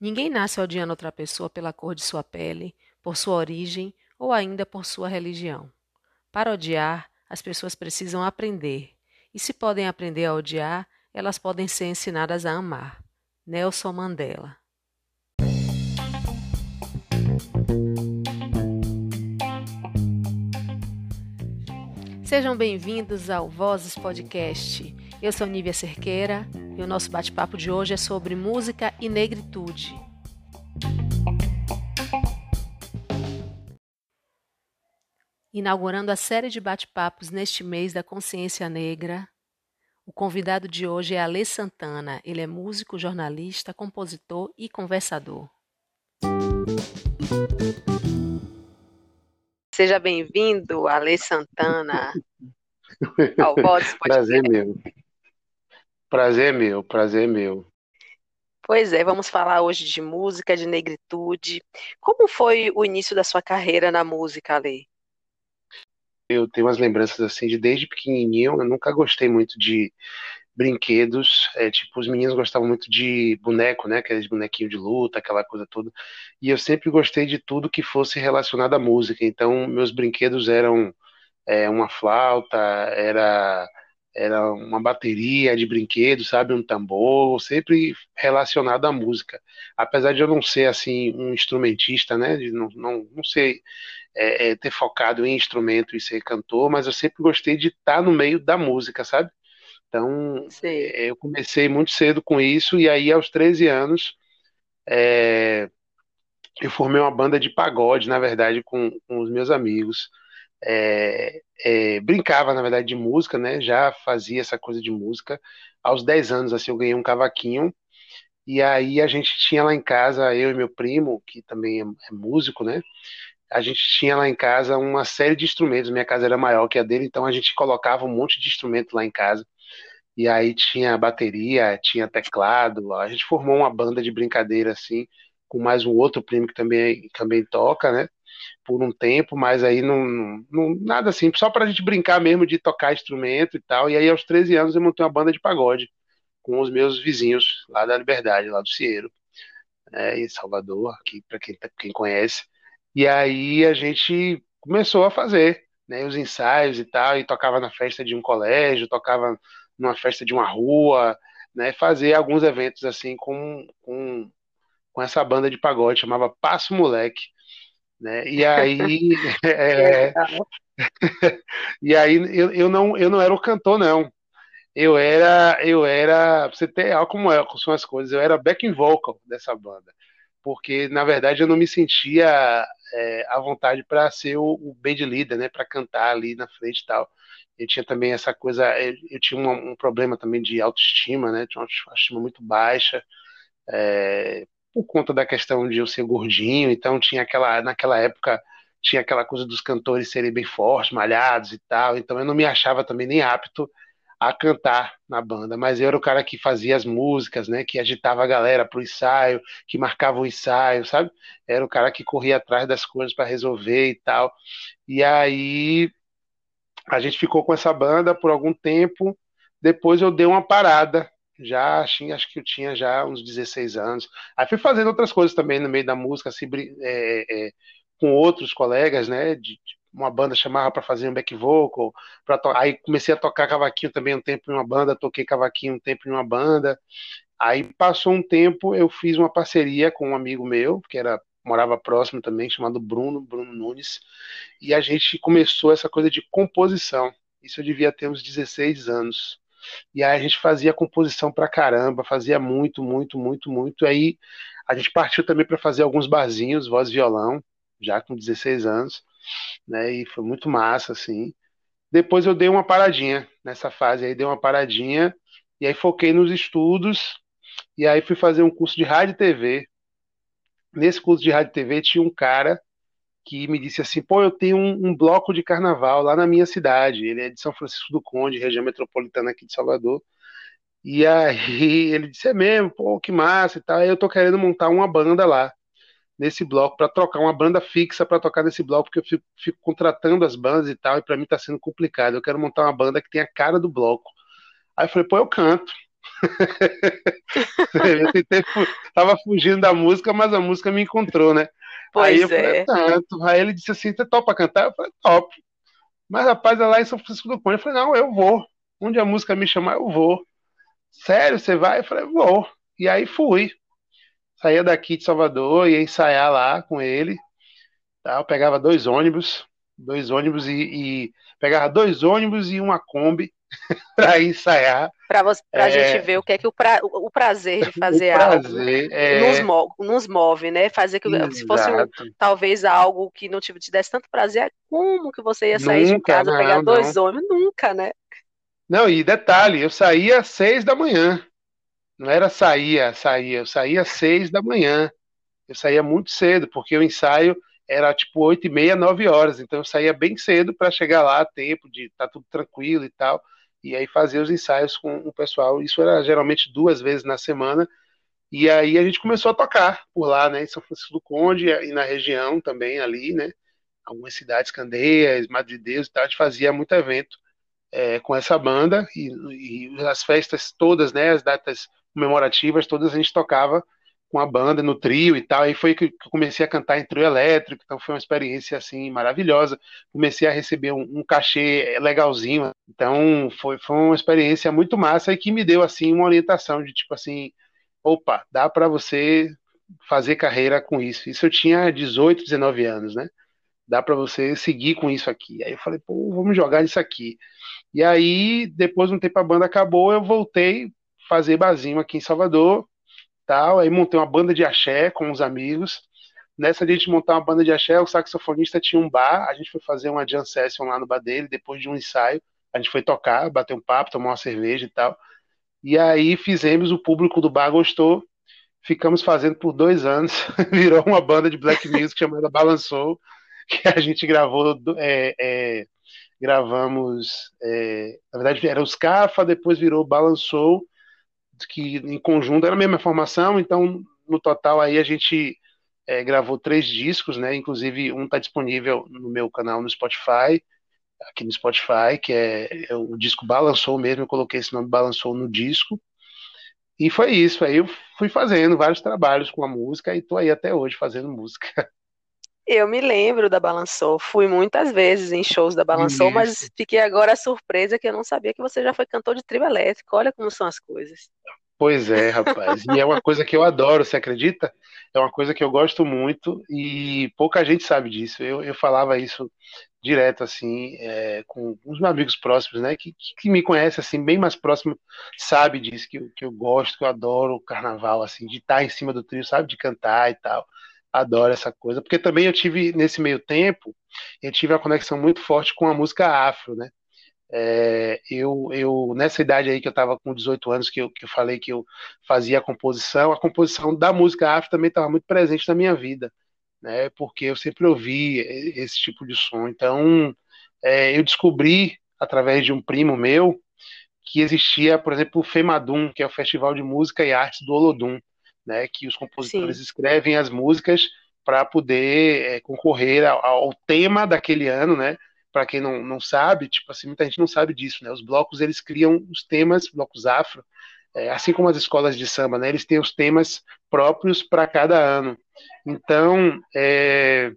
Ninguém nasce odiando outra pessoa pela cor de sua pele, por sua origem ou ainda por sua religião. Para odiar, as pessoas precisam aprender, e se podem aprender a odiar, elas podem ser ensinadas a amar. Nelson Mandela Sejam bem-vindos ao Vozes Podcast. Eu sou Nívia Cerqueira e o nosso bate-papo de hoje é sobre música e negritude. Inaugurando a série de bate-papos neste mês da consciência negra, o convidado de hoje é Alê Santana. Ele é músico, jornalista, compositor e conversador. Seja bem-vindo, Alê Santana, ao Voz Prazer meu. Prazer meu, prazer meu. Pois é, vamos falar hoje de música, de negritude. Como foi o início da sua carreira na música, Alê? Eu tenho umas lembranças assim de desde pequenininho, eu nunca gostei muito de brinquedos. É, tipo, os meninos gostavam muito de boneco, né? Aqueles bonequinhos de luta, aquela coisa toda. E eu sempre gostei de tudo que fosse relacionado à música. Então, meus brinquedos eram é, uma flauta, era era uma bateria de brinquedos, sabe, um tambor, sempre relacionado à música. Apesar de eu não ser assim um instrumentista, né, de não, não, não sei é, é, ter focado em instrumento e ser cantor, mas eu sempre gostei de estar no meio da música, sabe? Então, é, eu comecei muito cedo com isso, e aí aos 13 anos, é, eu formei uma banda de pagode, na verdade, com, com os meus amigos. É, é, brincava, na verdade, de música, né? Já fazia essa coisa de música. Aos 10 anos, assim, eu ganhei um cavaquinho, e aí a gente tinha lá em casa, eu e meu primo, que também é, é músico, né? a gente tinha lá em casa uma série de instrumentos. Minha casa era maior que a dele, então a gente colocava um monte de instrumento lá em casa. E aí tinha bateria, tinha teclado. A gente formou uma banda de brincadeira assim, com mais um outro primo que também, também toca, né? Por um tempo, mas aí não, não nada assim, só pra gente brincar mesmo de tocar instrumento e tal. E aí aos 13 anos eu montei uma banda de pagode com os meus vizinhos lá da Liberdade, lá do Cieiro, né, em Salvador, aqui para quem, quem conhece. E aí a gente começou a fazer né, os ensaios e tal, e tocava na festa de um colégio, tocava numa festa de uma rua, né, fazer alguns eventos assim com, com, com essa banda de pagode, chamava Passo Moleque. Né? E aí, é, e aí eu, eu, não, eu não era o cantor, não. Eu era, eu era, você ter olha como, é, como são as coisas, eu era backing vocal dessa banda porque na verdade eu não me sentia é, à vontade para ser o, o band leader, né, para cantar ali na frente e tal. Eu tinha também essa coisa, eu, eu tinha um, um, problema também de autoestima, né, tinha uma autoestima muito baixa, é, por conta da questão de eu ser gordinho, então tinha aquela, naquela época, tinha aquela coisa dos cantores serem bem fortes, malhados e tal, então eu não me achava também nem apto a cantar na banda, mas eu era o cara que fazia as músicas, né, que agitava a galera pro ensaio, que marcava o ensaio, sabe? Era o cara que corria atrás das coisas para resolver e tal. E aí a gente ficou com essa banda por algum tempo. Depois eu dei uma parada, já acho, acho que eu tinha já uns 16 anos. Aí fui fazendo outras coisas também no meio da música, assim, é, é, com outros colegas, né, de, uma banda chamava para fazer um back vocal, aí comecei a tocar cavaquinho também um tempo em uma banda, toquei cavaquinho um tempo em uma banda. Aí passou um tempo, eu fiz uma parceria com um amigo meu, que era morava próximo também, chamado Bruno, Bruno Nunes, e a gente começou essa coisa de composição. Isso eu devia ter uns 16 anos. E aí a gente fazia composição pra caramba, fazia muito, muito, muito, muito. Aí a gente partiu também para fazer alguns barzinhos, voz e violão, já com 16 anos né? E foi muito massa, assim. Depois eu dei uma paradinha nessa fase aí, dei uma paradinha e aí foquei nos estudos e aí fui fazer um curso de rádio e TV. Nesse curso de rádio e TV tinha um cara que me disse assim: pô, eu tenho um, um, bloco de carnaval lá na minha cidade. Ele é de São Francisco do Conde, região metropolitana aqui de Salvador. E aí ele disse: é mesmo, pô, que massa e tal. Eu tô querendo montar uma banda lá nesse bloco para trocar uma banda fixa para tocar nesse bloco, porque eu fico, fico, contratando as bandas e tal, e para mim tá sendo complicado. Eu quero montar uma banda que tenha a cara do bloco. Aí eu falei, pô, eu canto. eu tentei, tava fugindo da música, mas a música me encontrou, né? Pois aí eu é. falei, tanto. Aí ele disse assim, você topa cantar? Eu falei, top. Mas rapaz, é lá em São Francisco do Conde. Eu falei, não, eu vou. Onde a música me chamar, eu vou. Sério, você vai? Eu falei, vou. E aí fui. Saía daqui de Salvador, ia ensaiar lá com ele. Tá? Eu pegava dois ônibus, dois ônibus e, e pegava dois ônibus e uma Kombi para ensaiar. Para a é, gente ver o que é que o, pra, o prazer de fazer prazer, algo é... nos, move, nos, move, né? Fazer que Exato. se fosse um, talvez algo que não te, te desse tanto prazer, como que você ia sair nunca, de casa, não, pegar dois não. ônibus? Nunca, né? Não, e detalhe, eu saía às seis da manhã. Não era saía, saía, eu saía às seis da manhã. Eu saía muito cedo, porque o ensaio era tipo oito e meia, nove horas. Então eu saía bem cedo para chegar lá a tempo de estar tá tudo tranquilo e tal. E aí fazia os ensaios com o pessoal. Isso era geralmente duas vezes na semana. E aí a gente começou a tocar por lá, né, em São Francisco do Conde e na região também ali, né, algumas cidades, Candeias, Madre de Deus e tal, a gente fazia muito evento é, com essa banda e, e, as festas todas, né, as datas comemorativas todas a gente tocava com a banda no trio e tal. Aí foi que eu comecei a cantar em trio elétrico, então foi uma experiência assim maravilhosa. Comecei a receber um, um cachê legalzinho, então foi, foi uma experiência muito massa e que me deu assim uma orientação de tipo assim, opa, dá para você fazer carreira com isso. Isso eu tinha 18, 19 anos, né? Dá para você seguir com isso aqui. Aí eu falei, pô, vamos jogar nisso aqui. E aí, depois de um tempo a banda acabou, eu voltei fazer barzinho aqui em Salvador tal. Aí montei uma banda de axé com os amigos. Nessa de a gente montar uma banda de axé, o saxofonista tinha um bar, a gente foi fazer uma jam session lá no bar dele, depois de um ensaio, a gente foi tocar, bater um papo, tomar uma cerveja e tal. E aí fizemos, o público do bar gostou, ficamos fazendo por dois anos, virou uma banda de black music chamada Balançou, que a gente gravou, é, é, gravamos, é, na verdade era os Cafa, depois virou Balançou, que em conjunto era a mesma formação, então no total aí a gente é, gravou três discos, né? Inclusive um está disponível no meu canal no Spotify, aqui no Spotify, que é, é, o disco Balançou mesmo, eu coloquei esse nome Balançou no disco. E foi isso, aí eu fui fazendo vários trabalhos com a música e tô aí até hoje fazendo música. Eu me lembro da Balançou, fui muitas vezes em shows da Balançou, mas fiquei agora surpresa que eu não sabia que você já foi cantor de trio elétrico. Olha como são as coisas. Pois é, rapaz. E é uma coisa que eu adoro, você acredita? É uma coisa que eu gosto muito e pouca gente sabe disso. Eu, eu falava isso direto, assim, é, com os meus amigos próximos, né? Que, que me conhece, assim, bem mais próximo, sabe disso, que, eu, que eu gosto, que eu adoro o carnaval, assim, de estar em cima do trio, sabe? De cantar e tal adoro essa coisa, porque também eu tive, nesse meio tempo, eu tive uma conexão muito forte com a música afro, né? É, eu, eu, nessa idade aí que eu estava com 18 anos, que eu, que eu falei que eu fazia a composição, a composição da música afro também estava muito presente na minha vida, né? Porque eu sempre ouvi esse tipo de som. Então, é, eu descobri, através de um primo meu, que existia, por exemplo, o FEMADUM, que é o Festival de Música e Artes do Olodum né, que os compositores Sim. escrevem as músicas para poder é, concorrer ao, ao, tema daquele ano, né? Para quem não, não sabe, tipo assim, muita gente não sabe disso, né? Os blocos eles criam os temas, blocos afro, é, assim como as escolas de samba, né? Eles têm os temas próprios para cada ano. Então, é,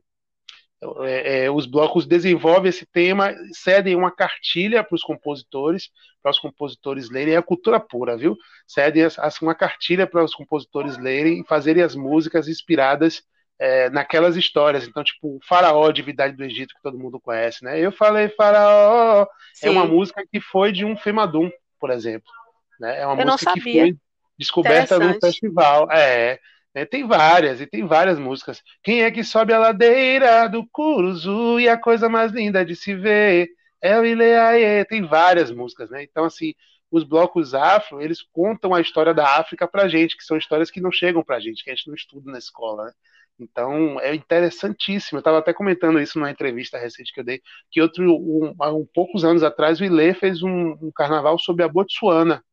é, é, os blocos desenvolvem esse tema, cedem uma cartilha para os compositores, para os compositores lerem, é a cultura pura, viu? Cedem as, uma cartilha para os compositores lerem e fazerem as músicas inspiradas é, naquelas histórias. Então, tipo, o Faraó, Divindade do Egito, que todo mundo conhece, né? Eu falei Faraó, Sim. é uma música que foi de um Femadum, por exemplo. Né? É uma Eu música que foi descoberta num festival. É, é, tem várias, e tem várias músicas. Quem é que sobe a ladeira do Curuzu e a coisa mais linda de se ver é o Ileaê. Tem várias músicas, né? Então, assim, os blocos afro, eles contam a história da África pra gente, que são histórias que não chegam pra gente, que a gente não estuda na escola, né? Então, é interessantíssimo. Eu estava até comentando isso numa entrevista recente que eu dei, que outro, um, há um poucos anos atrás, o Ilê fez um, um carnaval sobre a Botsuana,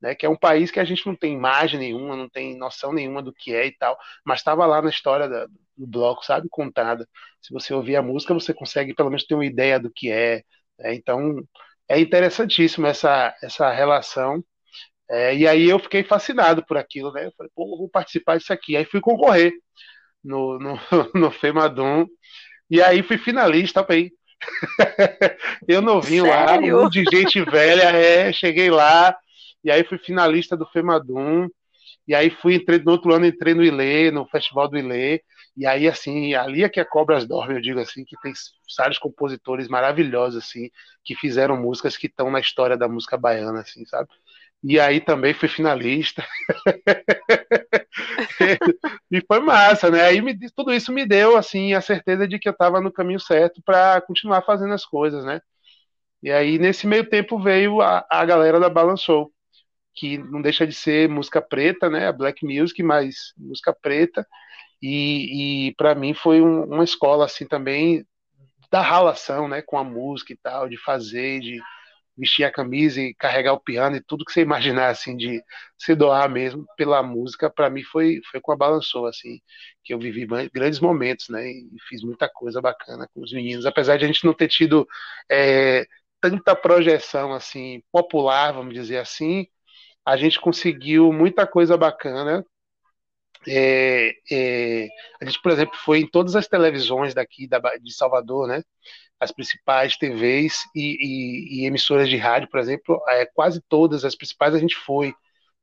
né, que é um país que a gente não tem imagem nenhuma, não tem noção nenhuma do que é e tal, mas estava lá na história da, do bloco, sabe, contada. Se você ouvir a música, você consegue pelo menos ter uma ideia do que é. Né? Então, é interessantíssimo essa, essa relação É, e aí eu fiquei fascinado por aquilo, né? Eu falei, pô, vou participar disso aqui. Aí fui concorrer no, no, no FEMADUM, e aí fui finalista também. eu novinho Sério? lá, um de gente velha, é, cheguei lá, e aí fui finalista do FEMADUM, e aí fui, entrei no outro ano, entrei no Ilê, no Festival do Ilê, e aí, assim, ali é que a Cobras dorme, eu digo assim, que tem vários compositores maravilhosos, assim, que fizeram músicas que estão na história da música baiana, assim, sabe? E aí também fui finalista. e foi massa, né? Aí me, tudo isso me deu, assim, a certeza de que eu estava no caminho certo para continuar fazendo as coisas, né? E aí, nesse meio tempo, veio a, a galera da Balançou, que não deixa de ser música preta, né? A black music, mas música preta. E, e para mim foi um, uma escola, assim, também da relação, né? Com a música e tal, de fazer, de vestir a camisa e carregar o piano e tudo que você imaginar assim de se doar mesmo pela música para mim foi foi com a balançou assim que eu vivi grandes momentos né e fiz muita coisa bacana com os meninos apesar de a gente não ter tido é, tanta projeção assim popular vamos dizer assim a gente conseguiu muita coisa bacana é, é, a gente, por exemplo, foi em todas as televisões daqui da, de Salvador, né? As principais TVs e, e, e emissoras de rádio, por exemplo, é, quase todas as principais a gente foi,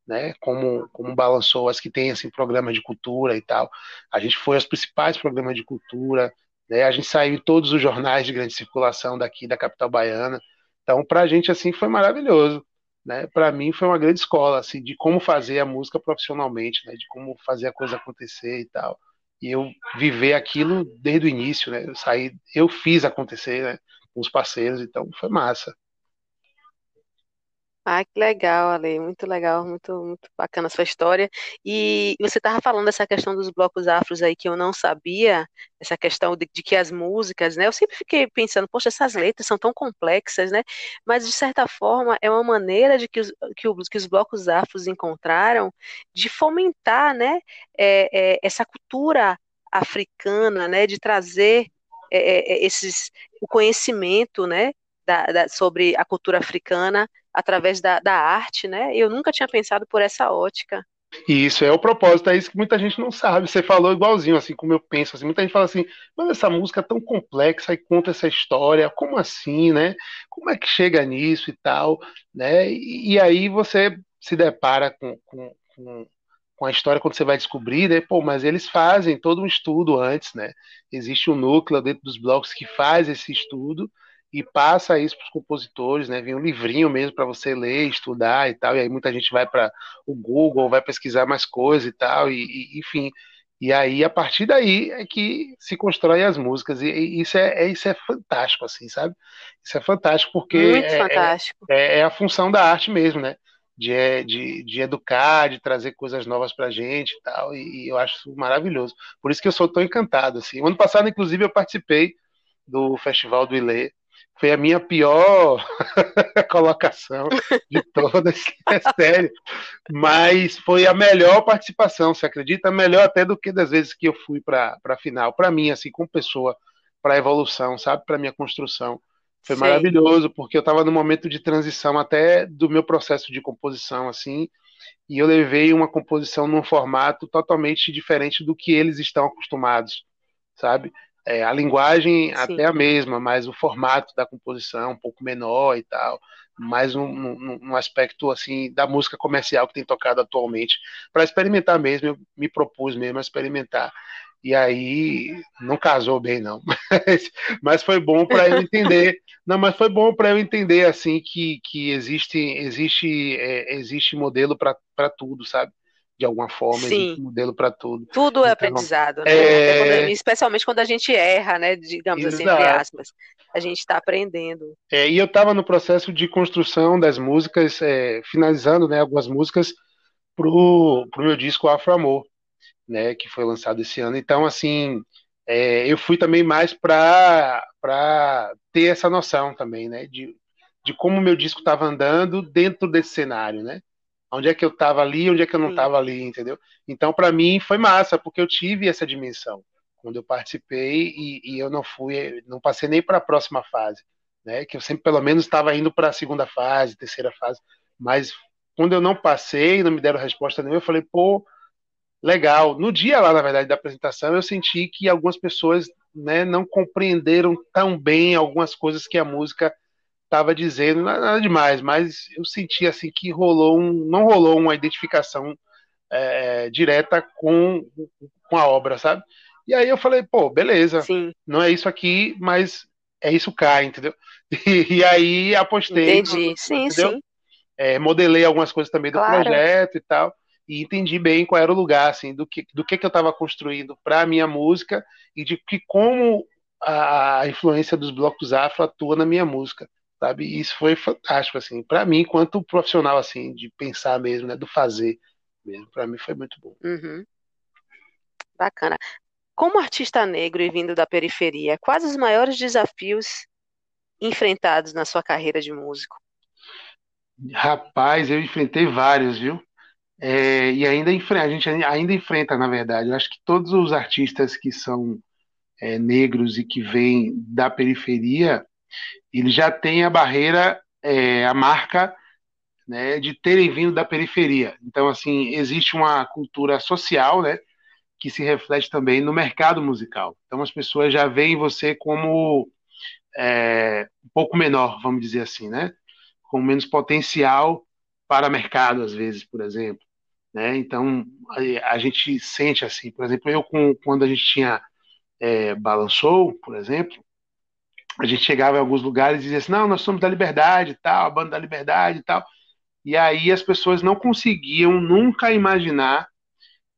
né? Como, como balançou as que tem assim programas de cultura e tal. A gente foi aos principais programas de cultura, né? A gente saiu em todos os jornais de grande circulação daqui da capital baiana. Então, para a gente assim foi maravilhoso né, para mim foi uma grande escola assim de como fazer a música profissionalmente, né, de como fazer a coisa acontecer e tal. E eu viver aquilo desde o início, né? Eu saí, eu fiz acontecer, né, com os parceiros, então foi massa. Ah, que legal, Ale, muito legal, muito, muito bacana a sua história. E você estava falando dessa questão dos blocos afros aí que eu não sabia, essa questão de, de, que as músicas, né? Eu sempre fiquei pensando, poxa, essas letras são tão complexas, né? Mas de certa forma é uma maneira de que os, que, os, que os blocos afros encontraram de fomentar, né? É, é, essa cultura africana, né? De trazer é esses o conhecimento, né? Da, da, sobre a cultura africana através da, da arte, né? Eu nunca tinha pensado por essa ótica. E isso é o propósito, é isso que muita gente não sabe. Você falou igualzinho, assim como eu penso. Assim, muita gente fala assim, mas essa música é tão complexa e conta essa história, como assim, né? Como é que chega nisso e tal, né? E, e aí você se depara com, com, com, com, a história quando você vai descobrir, né? Pô, mas eles fazem todo um estudo antes, né? Existe um núcleo dentro dos blocos que faz esse estudo e passa isso para os compositores, né? Vem um livrinho mesmo para você ler, estudar e tal. E aí muita gente vai para o Google, vai pesquisar mais coisas e tal, e, e, enfim. E aí a partir daí é que se constrói as músicas e, e isso é, é, isso é fantástico, assim, sabe? Isso é fantástico porque Muito é, fantástico. É, é, a função da arte mesmo, né? De, é, de, de educar, de trazer coisas novas para gente e tal. E, e eu acho maravilhoso. Por isso que eu sou tão encantado, assim. O ano passado, inclusive, eu participei do Festival do Ilê foi a minha pior colocação de todas, é sério. Mas foi a melhor participação, você acredita? Melhor até do que das vezes que eu fui para a final. Para mim, assim, como pessoa, para a evolução, sabe? Para minha construção. Foi Sim. maravilhoso, porque eu estava no momento de transição até do meu processo de composição, assim, e eu levei uma composição num formato totalmente diferente do que eles estão acostumados, sabe? É, a linguagem Sim. até a mesma, mas o formato da composição um pouco menor e tal, mais um, um, um aspecto assim da música comercial que tem tocado atualmente, para experimentar mesmo, eu me propus mesmo a experimentar. E aí não casou bem não, mas, mas foi bom para eu entender. Não, mas foi bom para eu entender assim que, que existe existe é, existe modelo para tudo, sabe? De alguma forma, Sim. existe um modelo para tudo. Tudo é então, aprendizado, né? É... Quando, especialmente quando a gente erra, né? Digamos Exato. assim, entre aspas. A gente está aprendendo. É, e eu estava no processo de construção das músicas, é, finalizando né, algumas músicas para o meu disco Afro Amor, né? Que foi lançado esse ano. Então, assim, é, eu fui também mais para ter essa noção também, né? De, de como o meu disco estava andando dentro desse cenário, né? Onde é que eu estava ali, onde é que eu não estava ali, entendeu? Então, para mim, foi massa, porque eu tive essa dimensão quando eu participei e, e eu não fui, não passei nem para a próxima fase, né? Que eu sempre, pelo menos, estava indo para a segunda fase, terceira fase, mas quando eu não passei, não me deram resposta nenhuma, eu falei, pô, legal. No dia lá, na verdade, da apresentação, eu senti que algumas pessoas né, não compreenderam tão bem algumas coisas que a música estava dizendo, nada demais, mas eu senti assim que rolou um, não rolou uma identificação é, direta com, com a obra, sabe? E aí eu falei, pô, beleza, Sim. não é isso aqui, mas é isso cá, entendeu? E, e aí apostei. Entendi, sim, entendeu? sim. É, modelei algumas coisas também do claro. projeto e tal, e entendi bem qual era o lugar, assim, do que, do que, que eu estava construindo para a minha música e de que como a, a influência dos blocos afro atua na minha música sabe? E isso foi fantástico, assim, para mim, quanto profissional, assim, de pensar mesmo, né, do fazer mesmo, para mim foi muito bom. Uhum. Bacana. Como artista negro e vindo da periferia, quais os maiores desafios enfrentados na sua carreira de músico? Rapaz, eu enfrentei vários, viu? É, e ainda a gente ainda enfrenta, na verdade. Eu acho que todos os artistas que são é, negros e que vêm da periferia, ele já tem a barreira, é, a marca né, de terem vindo da periferia. Então, assim, existe uma cultura social, né, que se reflete também no mercado musical. Então, as pessoas já veem você como é, um pouco menor, vamos dizer assim, né, com menos potencial para mercado, às vezes, por exemplo. Né? Então, a, a gente sente assim, por exemplo, eu com, quando a gente tinha é, Balançou, por exemplo, a gente chegava em alguns lugares e dizia assim, não, nós somos da Liberdade e tal, a banda da Liberdade e tal. E aí as pessoas não conseguiam nunca imaginar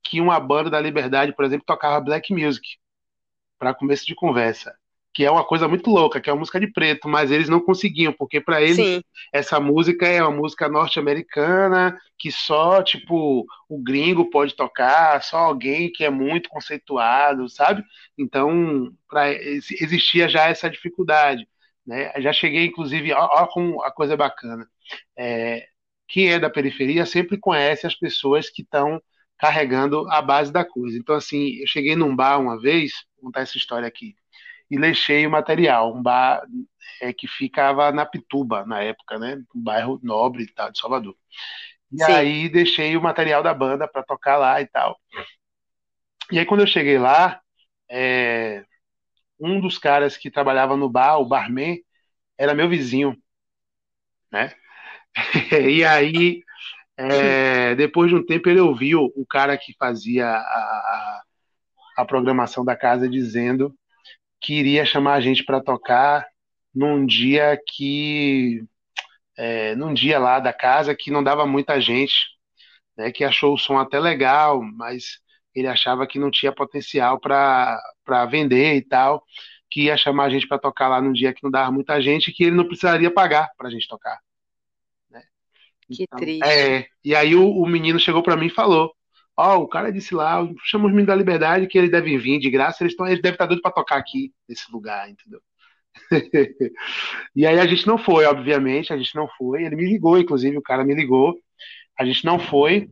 que uma banda da Liberdade, por exemplo, tocava black music para começo de conversa que é uma coisa muito louca, que é uma música de preto, mas eles não conseguiam, porque para eles Sim. essa música é uma música norte-americana que só tipo o gringo pode tocar, só alguém que é muito conceituado, sabe? Então, para existia já essa dificuldade, né? Já cheguei inclusive, ó como a coisa é bacana. É, quem é da periferia sempre conhece as pessoas que estão carregando a base da coisa. Então, assim, eu cheguei num bar uma vez, vou contar essa história aqui e leixei o material, um bar é, que ficava na Pituba, na época, né? Um bairro nobre e tal, de Salvador. E Sim. aí deixei o material da banda para tocar lá e tal. E aí quando eu cheguei lá, é, um dos caras que trabalhava no bar, o barman, era meu vizinho, né? e aí, é, depois de um tempo, ele ouviu o cara que fazia a, a programação da casa dizendo que iria chamar a gente para tocar num dia que é, num dia lá da casa que não dava muita gente, né, que achou o som até legal, mas ele achava que não tinha potencial para vender e tal, que ia chamar a gente para tocar lá num dia que não dava muita gente, que ele não precisaria pagar para a gente tocar. Né? Que então, triste. É, e aí o, o menino chegou para mim e falou: Ó, oh, o cara disse lá, chama os meninos da liberdade que eles devem vir de graça, eles, tão, eles devem estar doidos para tocar aqui, nesse lugar, entendeu? e aí a gente não foi, obviamente, a gente não foi. Ele me ligou, inclusive, o cara me ligou. A gente não foi.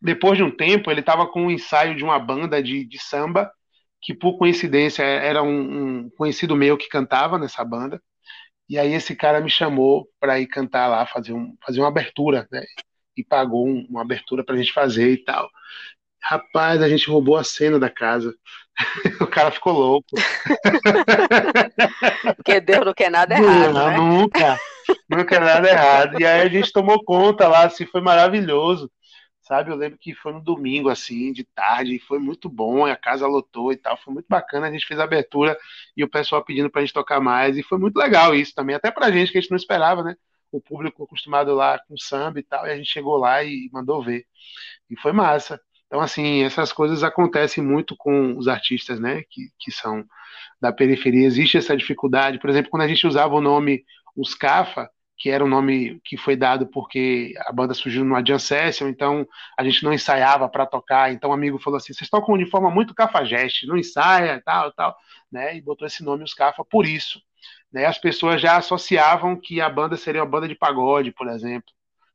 Depois de um tempo, ele estava com um ensaio de uma banda de, de samba, que por coincidência era um, um, conhecido meu que cantava nessa banda. E aí esse cara me chamou para ir cantar lá, fazer, um, fazer uma abertura, né? E pagou um, uma abertura pra gente fazer e tal. Rapaz, a gente roubou a cena da casa. o cara ficou louco. Porque Deus não quer nada errado. Não, né? Nunca. Nunca nada errado. E aí a gente tomou conta lá, assim, foi maravilhoso. Sabe, eu lembro que foi no domingo, assim, de tarde, e foi muito bom, a casa lotou e tal, foi muito bacana, a gente fez a abertura e o pessoal pedindo pra gente tocar mais, e foi muito legal isso também, até pra gente, que a gente não esperava, né? O público acostumado lá com samba e tal, e a gente chegou lá e mandou ver. E foi massa. Então, assim, essas coisas acontecem muito com os artistas, né, que, que são da periferia. Existe essa dificuldade. Por exemplo, quando a gente usava o nome Os Cafa, que era um nome que foi dado porque a banda surgiu no Jam Session, então a gente não ensaiava para tocar. Então um amigo falou assim: vocês tocam de forma muito cafajeste, não ensaia, tal, tal, né? E botou esse nome Os Cafa por isso né, as pessoas já associavam que a banda seria uma banda de pagode, por exemplo.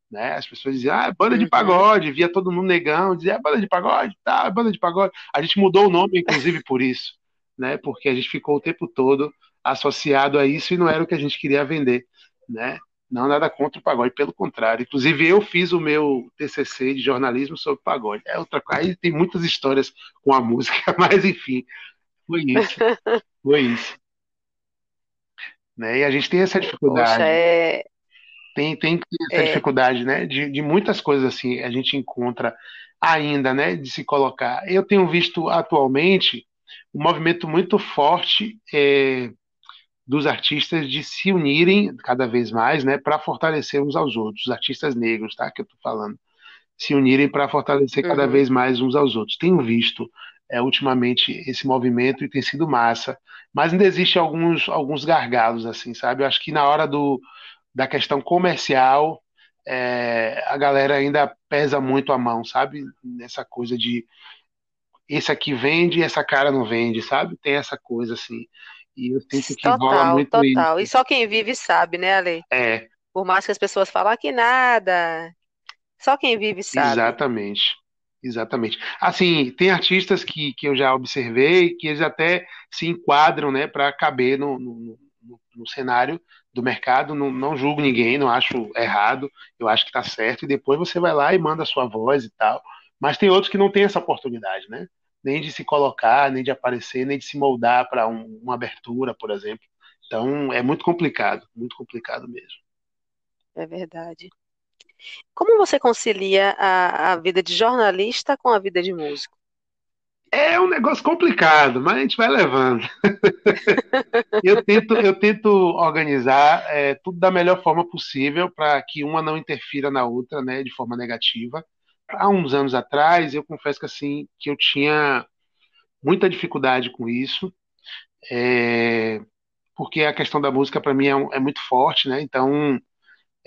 Né? As pessoas diziam, ah, é banda de uhum. pagode, via todo mundo negão, dizia, é banda de pagode, tá, é banda de pagode. A gente mudou o nome, inclusive, por isso, né? Porque a gente ficou o tempo todo associado a isso e não era o que a gente queria vender, né? Não nada contra o pagode, pelo contrário. Inclusive, eu fiz o meu TCC de jornalismo sobre pagode. É outra coisa. Aí tem muitas histórias com a música, mas enfim, foi isso. Foi isso. Né? E a gente tem essa dificuldade. Poxa, é... Tem, tem essa é... dificuldade, né? De, de muitas coisas assim, a gente encontra ainda, né? De se colocar. Eu tenho visto atualmente um movimento muito forte é, dos artistas de se unirem cada vez mais, né, para fortalecer uns aos outros, os artistas negros, tá, que eu estou falando, se unirem para fortalecer uhum. cada vez mais uns aos outros. Tenho visto é, ultimamente esse movimento e tem sido massa, mas ainda existe alguns alguns gargalos assim, sabe? Eu acho que na hora do da questão comercial é, a galera ainda pesa muito a mão, sabe? Nessa coisa de esse aqui vende e essa cara não vende, sabe? Tem essa coisa assim. E eu sinto que total, rola muito total. isso. E só quem vive sabe, né, Ale? É. Por mais que as pessoas falem ah, que nada, só quem vive sabe. Exatamente. Exatamente. Assim, tem artistas que, que eu já observei que eles até se enquadram, né, para caber no, no, no, no, cenário do mercado. Não, não julgo ninguém, não acho errado, eu acho que está certo. E depois você vai lá e manda a sua voz e tal. Mas tem outros que não têm essa oportunidade, né? nem de se colocar, nem de aparecer, nem de se moldar para um, uma abertura, por exemplo. Então é muito complicado, muito complicado mesmo. É verdade. Como você concilia a, a vida de jornalista com a vida de músico? É um negócio complicado, mas a gente vai levando. eu, tento, eu tento organizar é, tudo da melhor forma possível para que uma não interfira na outra, né, de forma negativa há uns anos atrás, eu confesso que assim que eu tinha muita dificuldade com isso, é, porque a questão da música para mim é, é, muito forte, né? Então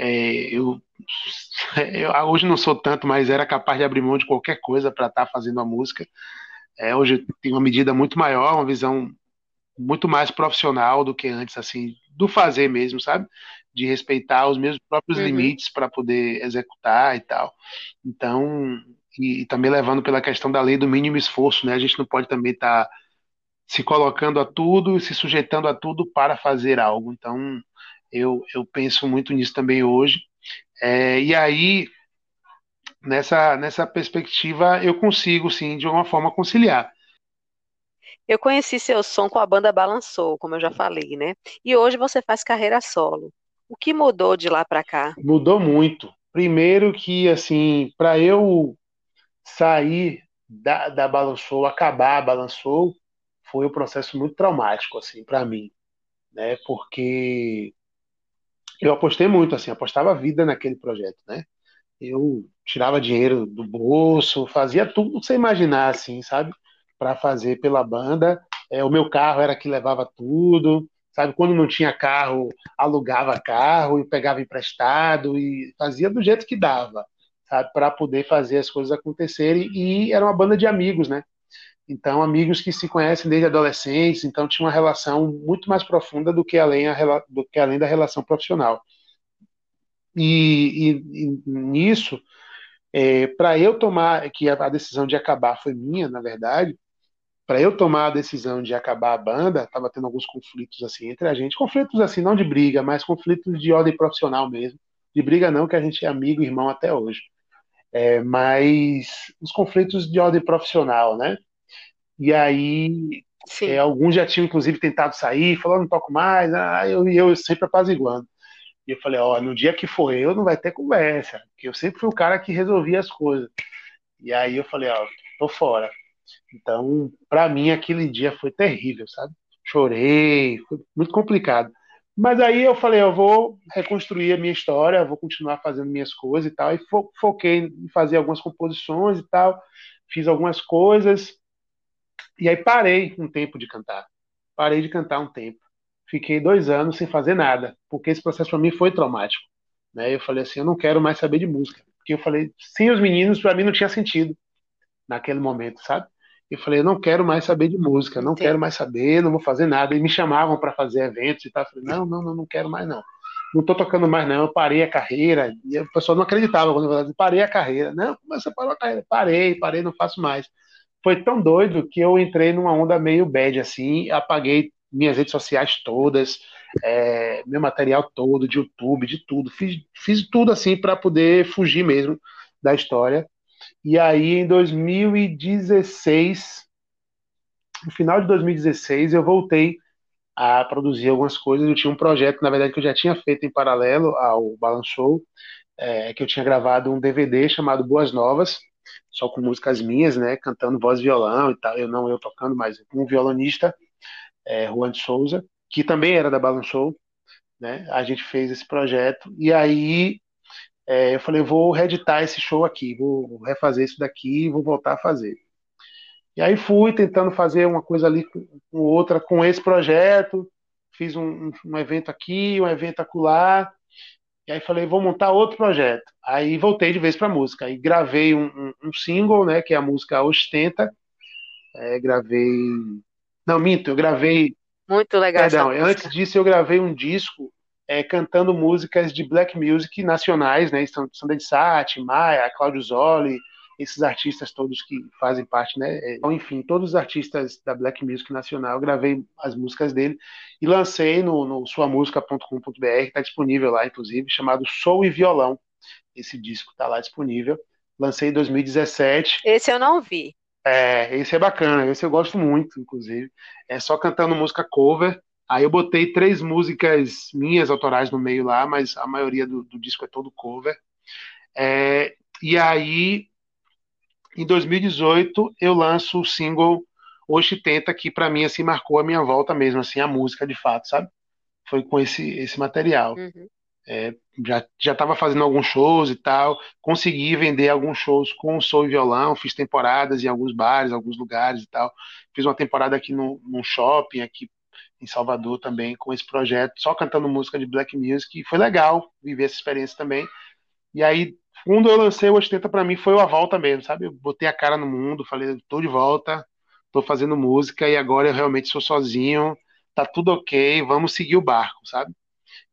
é, eu, eu, hoje não sou tanto, mas era capaz de abrir mão de qualquer coisa para estar tá fazendo a música. É, hoje tenho uma medida muito maior, uma visão muito mais profissional do que antes, assim, do fazer mesmo, sabe? de respeitar os meus próprios uhum. limites para poder executar e tal. Então, e, e, também levando pela questão da lei do mínimo esforço, né? A gente não pode também estar tá se colocando a tudo e se sujeitando a tudo para fazer algo. Então, eu, eu penso muito nisso também hoje. É, e aí, nessa, nessa perspectiva, eu consigo, sim, de alguma forma conciliar. Eu conheci seu som com a banda Balançou, como eu já falei, né? E hoje você faz carreira solo. O que mudou de lá para cá? Mudou muito. Primeiro que, assim, para eu sair da, da Balançou, acabar a Balançou, foi um processo muito traumático, assim, para mim, né? Porque eu apostei muito, assim, apostava a vida naquele projeto, né? Eu tirava dinheiro do bolso, fazia tudo que você imaginar, assim, sabe? Para fazer pela banda. É, o meu carro era que levava tudo sabe? Quando não tinha carro, alugava carro e pegava emprestado e fazia do jeito que dava, sabe? Para poder fazer as coisas acontecerem. E era uma banda de amigos, né? Então, amigos que se conhecem desde adolescentes, então tinha uma relação muito mais profunda do que além, a, do que além da relação profissional. E, e, e nisso, é, para eu tomar, que a decisão de acabar foi minha, na verdade, para eu tomar a decisão de acabar a banda, estava tendo alguns conflitos assim entre a gente, conflitos assim não de briga, mas conflitos de ordem profissional mesmo. De briga não, que a gente é amigo, irmão até hoje. É, mas os conflitos de ordem profissional, né? E aí é, alguns já tinham inclusive tentado sair, falando não toco mais, ah, eu, eu sempre apaziguando. E eu falei, ó, no dia que for eu, não vai ter conversa, porque eu sempre fui o cara que resolvia as coisas. E aí eu falei, ó, tô fora. Então, para mim, aquele dia foi terrível, sabe? Chorei, foi muito complicado. Mas aí eu falei, eu vou reconstruir a minha história, vou continuar fazendo minhas coisas e tal. E fo foquei em fazer algumas composições e tal, fiz algumas coisas. E aí parei um tempo de cantar. Parei de cantar um tempo. Fiquei dois anos sem fazer nada, porque esse processo para mim foi traumático. Né? Eu falei assim, eu não quero mais saber de música. Porque eu falei, sem os meninos, para mim não tinha sentido naquele momento, sabe? Eu falei, eu não quero mais saber de música, não Entendi. quero mais saber, não vou fazer nada. E me chamavam para fazer eventos e tal. Eu falei, não, não, não, não quero mais não. Não estou tocando mais não, eu parei a carreira. E o pessoal não acreditava quando eu falava, parei a carreira. Não, mas você parou a carreira. Parei, parei, não faço mais. Foi tão doido que eu entrei numa onda meio bad assim, apaguei minhas redes sociais todas, é, meu material todo, de YouTube, de tudo. Fiz, fiz tudo assim para poder fugir mesmo da história. E aí, em 2016, no final de 2016, eu voltei a produzir algumas coisas. Eu tinha um projeto, na verdade, que eu já tinha feito em paralelo ao Balance Show, é, que eu tinha gravado um DVD chamado Boas Novas, só com músicas minhas, né, cantando voz e violão e tal. Eu não eu tocando, mas um violonista, é, Juan de Souza, que também era da Balance Show, né? A gente fez esse projeto e aí é, eu falei, vou reeditar esse show aqui, vou refazer isso daqui, vou voltar a fazer. E aí fui tentando fazer uma coisa ali com, com outra, com esse projeto, fiz um, um, evento aqui, um evento acolá, e aí falei, vou montar outro projeto. Aí voltei de vez para música, aí gravei um, um, um, single, né, que é a música Ostenta, é, gravei... Não, minto, eu gravei... Muito legal Perdão, antes disso eu gravei um disco é, cantando músicas de black music nacionais, né? Sandra Sati, Maia, Claudio Zoli, esses artistas todos que fazem parte, né? É, então, enfim, todos os artistas da black music nacional, eu gravei as músicas dele e lancei no, no suamusica.com.br, está disponível lá, inclusive, chamado Sou e Violão. Esse disco está lá disponível. Lancei em 2017. Esse eu não vi. É, esse é bacana, esse eu gosto muito, inclusive. É só cantando música cover Aí eu botei três músicas minhas autorais no meio lá, mas a maioria do, do disco é todo cover. É, e aí, em 2018, eu lanço o single Hoje Tenta, que para mim assim marcou a minha volta mesmo, assim, a música de fato, sabe? Foi com esse, esse material. Uhum. É, já já estava fazendo alguns shows e tal, consegui vender alguns shows com som e violão, fiz temporadas em alguns bares, alguns lugares e tal. Fiz uma temporada aqui no, num shopping aqui em Salvador também com esse projeto, só cantando música de black music, e foi legal viver essa experiência também. E aí, quando eu lancei o 80 para mim foi a volta mesmo, sabe? Eu botei a cara no mundo, falei, tô de volta, tô fazendo música e agora eu realmente sou sozinho, tá tudo ok, vamos seguir o barco, sabe?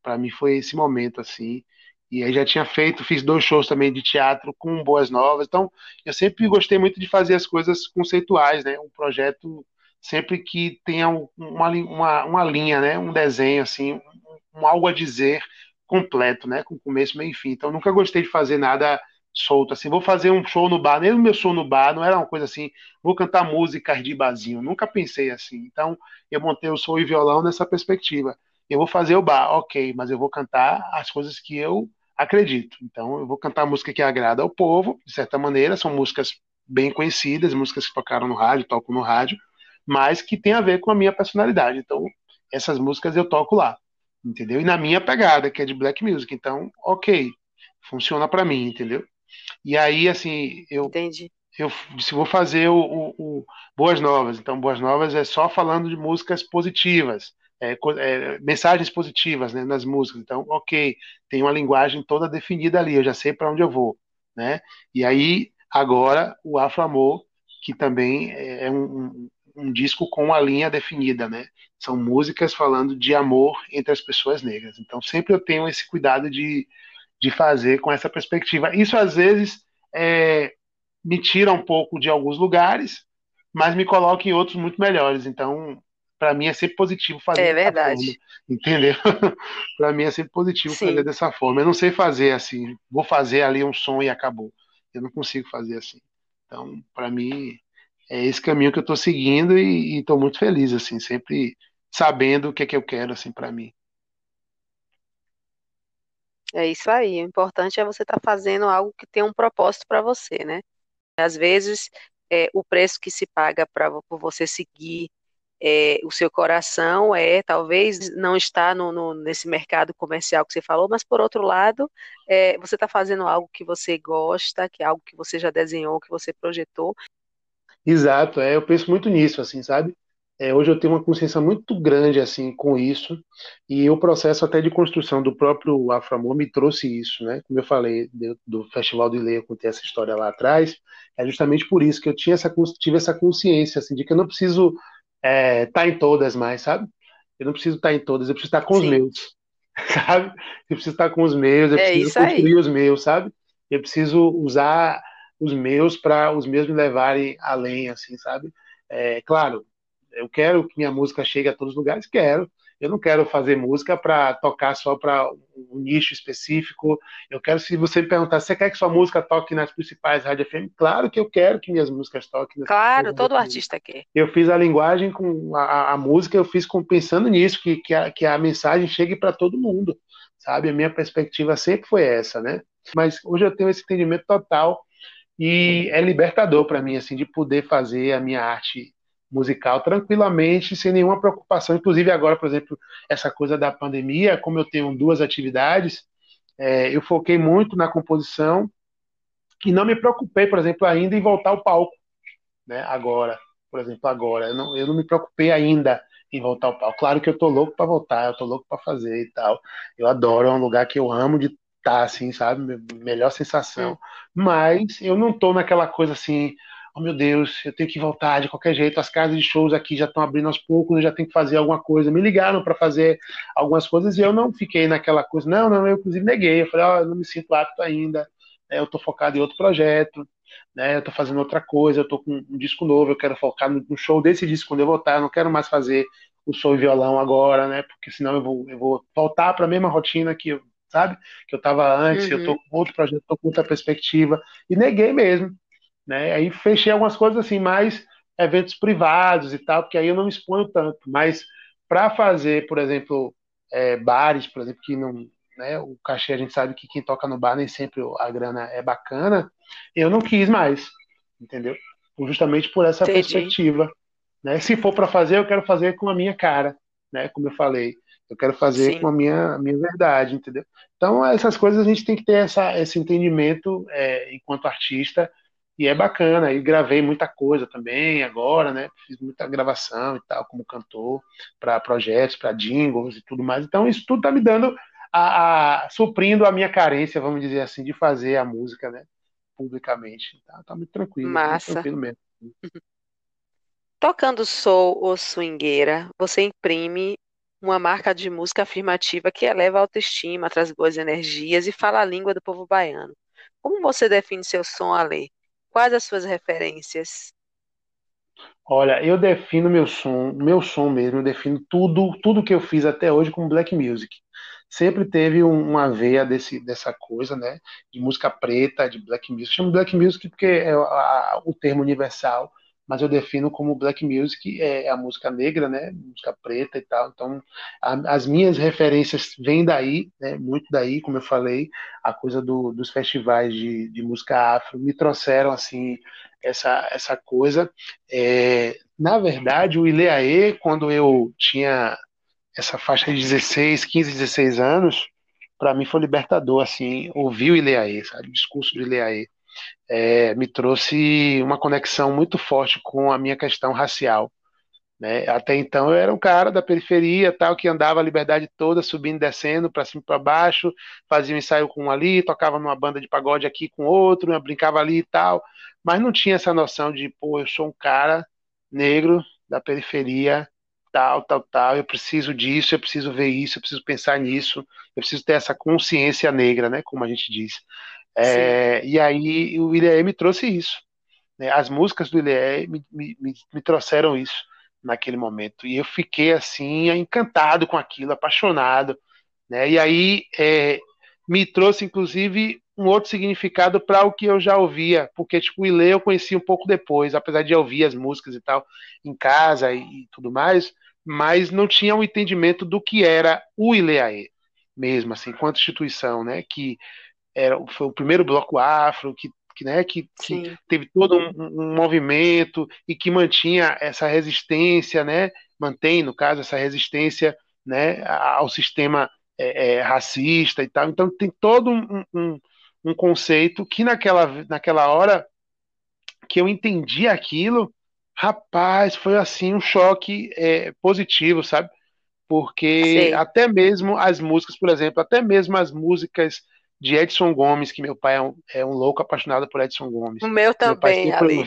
Para mim foi esse momento assim. E aí já tinha feito, fiz dois shows também de teatro com boas novas. Então, eu sempre gostei muito de fazer as coisas conceituais, né? Um projeto sempre que tenha uma, uma, uma linha, né, um desenho, assim, um, um, algo a dizer completo, né, com começo, meio e fim. Então, nunca gostei de fazer nada solto, assim, vou fazer um show no bar, mesmo meu show no bar não era uma coisa assim, vou cantar músicas de barzinho, nunca pensei assim. Então, eu montei o show e violão nessa perspectiva. Eu vou fazer o bar, ok, mas eu vou cantar as coisas que eu acredito. Então, eu vou cantar música que agrada ao povo, de certa maneira, são músicas bem conhecidas, músicas que tocaram no rádio, tocam no rádio, mas que tem a ver com a minha personalidade. Então, essas músicas eu toco lá, entendeu? E na minha pegada, que é de black music. Então, ok, funciona para mim, entendeu? E aí, assim, eu. Entendi. Eu se vou fazer o, o, o, Boas Novas. Então, Boas Novas é só falando de músicas positivas, é, é, mensagens positivas né, nas músicas. Então, ok, tem uma linguagem toda definida ali, eu já sei para onde eu vou. Né? E aí, agora, o Afro Amor, que também é um, um disco com a linha definida, né? São músicas falando de amor entre as pessoas negras. Então sempre eu tenho esse cuidado de, de fazer com essa perspectiva. Isso às vezes é, me tira um pouco de alguns lugares, mas me coloca em outros muito melhores. Então para mim é sempre positivo fazer é verdade forma, entendeu para mim é sempre positivo Sim. fazer dessa forma eu não sei fazer assim vou fazer ali um som e acabou eu não consigo fazer assim então para mim é esse caminho que eu estou seguindo e estou muito feliz, assim, sempre sabendo o que é que eu quero, assim, para mim. É isso aí. O importante é você estar tá fazendo algo que tem um propósito para você, né? Às vezes, é, o preço que se paga para você seguir é, o seu coração é talvez não estar no, no, nesse mercado comercial que você falou, mas por outro lado, é, você está fazendo algo que você gosta, que é algo que você já desenhou, que você projetou, Exato, é, eu penso muito nisso, assim, sabe? É, hoje eu tenho uma consciência muito grande, assim, com isso, e o processo até de construção do próprio Afro-Amor me trouxe isso, né? Como eu falei do, do Festival do Ilê, eu contei essa história lá atrás, é justamente por isso que eu tinha essa, tive essa consciência, assim, de que eu não preciso estar é, tá em todas mais, sabe? Eu não preciso estar tá em todas, eu preciso estar tá com Sim. os meus, sabe? Eu preciso estar com os meus, eu é preciso construir aí. os meus, sabe? Eu preciso usar os meus para os meus me levarem além, assim, sabe? É, claro, eu quero que minha música chegue a todos os lugares, quero. Eu não quero fazer música para tocar só para um nicho específico. Eu quero, se você me perguntar, você quer que sua música toque nas principais rádios FM? Claro que eu quero que minhas músicas toquem. Claro, todo artista quer. Eu fiz a linguagem com a, a música, eu fiz com, pensando nisso, que, que, a, que a mensagem chegue para todo mundo, sabe? A minha perspectiva sempre foi essa, né? Mas hoje eu tenho esse entendimento total e é libertador para mim, assim, de poder fazer a minha arte musical tranquilamente, sem nenhuma preocupação. Inclusive agora, por exemplo, essa coisa da pandemia, como eu tenho duas atividades, é, eu foquei muito na composição e não me preocupei, por exemplo, ainda em voltar ao palco, né? Agora, por exemplo, agora, eu não, eu não me preocupei ainda em voltar ao palco. Claro que eu tô louco para voltar, eu tô louco para fazer e tal. Eu adoro, é um lugar que eu amo de assim, sabe? Melhor sensação. Mas eu não tô naquela coisa assim, oh meu Deus, eu tenho que voltar de qualquer jeito, as casas de shows aqui já estão abrindo aos poucos, eu já tenho que fazer alguma coisa. Me ligaram para fazer algumas coisas e eu não fiquei naquela coisa, não, não, eu inclusive neguei, eu falei, ó, oh, eu não me sinto apto ainda, né, eu estou focado em outro projeto, né, eu estou fazendo outra coisa, eu estou com um disco novo, eu quero focar no, show desse disco quando eu voltar, eu não quero mais fazer o show e violão agora, né, porque senão eu vou, eu vou voltar para a mesma rotina que, sabe, que eu estava antes, uhum. eu estou com outro projeto, estou com outra perspectiva, e neguei mesmo, né? Aí fechei algumas coisas assim, mais eventos privados e tal, porque aí eu não me exponho tanto. Mas para fazer, por exemplo, é, bares, por exemplo, que não, né, o cachê a gente sabe que quem toca no bar nem sempre a grana é bacana, eu não quis mais, entendeu? Justamente por essa Entendi. perspectiva. Né? Se for para fazer, eu quero fazer com a minha cara, né? Como eu falei. Eu quero fazer Sim. com a minha, a minha verdade, entendeu? Então, essas coisas a gente tem que ter essa, esse entendimento é, enquanto artista e é bacana, e gravei muita coisa também agora, né? Fiz muita gravação e tal, como cantor, para projetos, para jingles e tudo mais. Então, isso tudo tá me dando, a, a, suprindo a minha carência, vamos dizer assim, de fazer a música, né? Publicamente. Tá, tá muito tranquilo. Massa. Muito tranquilo mesmo. Tocando soul ou swingueira, você imprime uma marca de música afirmativa que eleva a autoestima, traz boas energias e fala a língua do povo baiano. Como você define seu som, Ale? Quais as suas referências? Olha, eu defino meu som, meu som mesmo, eu defino tudo, tudo que eu fiz até hoje como black music. Sempre teve uma veia desse, dessa coisa, né, de música preta, de black music. Chamo black music porque é o termo universal, mas eu defino como black music é a música negra, né, música preta e tal. Então, a, as minhas referências vêm daí, né, muito daí, como eu falei, a coisa do, dos festivais de, de, música afro me trouxeram assim essa essa coisa. É, na verdade, o Ileaê, quando eu tinha essa faixa de 16, 15, 16 anos, para mim foi libertador assim, ouvir o Ileaê, sabe, o discurso do Ileaê é, me trouxe uma conexão muito forte com a minha questão racial. Né? Até então eu era um cara da periferia, tal, que andava a liberdade toda, subindo, descendo, para cima e para baixo, fazia um ensaio com um ali, tocava numa banda de pagode aqui com outro, brincava ali e tal, mas não tinha essa noção de, pô, eu sou um cara negro da periferia, tal, tal, tal, eu preciso disso, eu preciso ver isso, eu preciso pensar nisso, eu preciso ter essa consciência negra, né, como a gente diz. É, e aí o William me trouxe isso. Né? As músicas do William me, me, me, trouxeram isso naquele momento. E eu fiquei assim, encantado com aquilo, apaixonado. Né? E aí é, me trouxe, inclusive, um outro significado para o que eu já ouvia, porque tipo, o Ilê eu conheci um pouco depois, apesar de ouvir as músicas e tal em casa e, e tudo mais, mas não tinha um entendimento do que era o Ileaê mesmo, assim, quanto instituição, né, que era, foi o primeiro bloco afro que, que, né, que, que teve todo um, um, movimento e que mantinha essa resistência, né, mantém, no caso, essa resistência né, ao sistema é, é, racista e tal. Então tem todo um, um, um conceito que naquela, naquela hora que eu entendi aquilo, rapaz, foi assim um choque é, positivo, sabe? Porque até mesmo as músicas, por exemplo, até mesmo as músicas de Edson Gomes, que meu pai é um, é um louco apaixonado por Edson Gomes. O meu também, meu pai,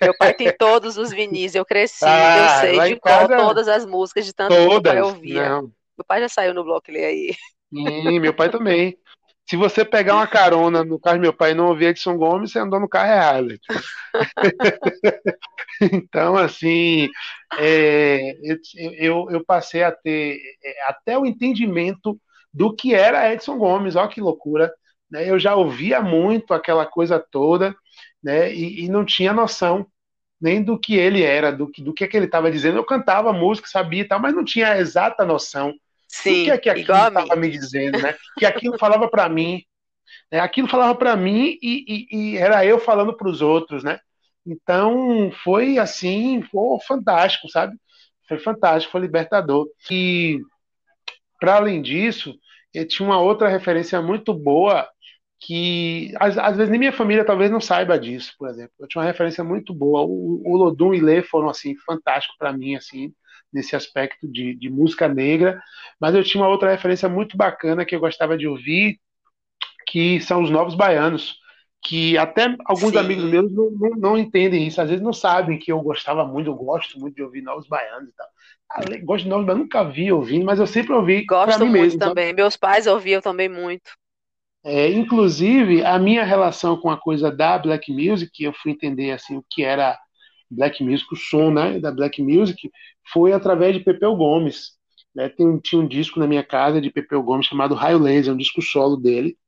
meu pai tem todos os vinis, eu cresci, ah, eu sei de casa, todas as músicas de tanto todas, que meu pai ouvia. Não. Meu pai já saiu no bloco ele aí. Sim, meu pai também. se você pegar uma carona no carro do meu pai e não ouvir Edson Gomes, você andou no carro errado. então, assim, é, eu, eu, passei a ter é, até o entendimento do que era Edson Gomes, olha que loucura. Né? Eu já ouvia muito aquela coisa toda, né? E, e não tinha noção nem do que ele era, do que, do que, é que ele estava dizendo. Eu cantava música, sabia e tal, mas não tinha a exata noção Sim, do que é que aquilo estava me dizendo, né? Que aquilo falava para mim, né? aquilo falava para mim e, e, e, era eu falando para os outros, né? Então foi assim, foi fantástico, sabe? Foi fantástico, foi libertador. E para além disso, eu tinha uma outra referência muito boa que às, às, vezes nem minha família talvez não saiba disso, por exemplo. Eu tinha uma referência muito boa. O, o Lodum e Lê foram assim fantásticos para mim assim nesse aspecto de, de, música negra, mas eu tinha uma outra referência muito bacana que eu gostava de ouvir, que são os Novos Baianos, que até alguns Sim. amigos meus não, não, não, entendem isso, às vezes não sabem que eu gostava muito, eu gosto muito de ouvir Novos Baianos e tal. Ah, gosto de Novos Baianos, nunca vi ouvindo, mas eu sempre ouvi. Gosto muito mesmo, também. Meus pais ouviam também muito. É, inclusive, a minha relação com a coisa da Black Music, eu fui entender assim o que era Black Music, o som né, da Black Music, foi através de Pepeu Gomes. Né? Tem, tinha um disco na minha casa de Pepeu Gomes chamado Raio Laser, um disco solo dele,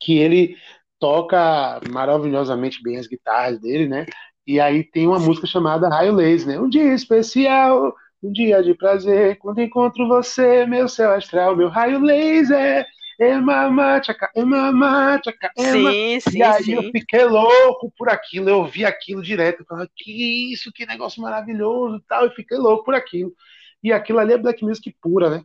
que ele toca maravilhosamente bem as guitarras dele, né? E aí tem uma música chamada Raio Laser, né? Um dia especial, um dia de prazer, quando encontro você, meu céu astral, meu raio laser. Ema, tchaca, ema, tchaca, ema. Sim, sim, e aí sim. eu fiquei louco por aquilo, eu ouvi aquilo direto, eu falava, que isso, que negócio maravilhoso e tal, e fiquei louco por aquilo. E aquilo ali é black music pura, né?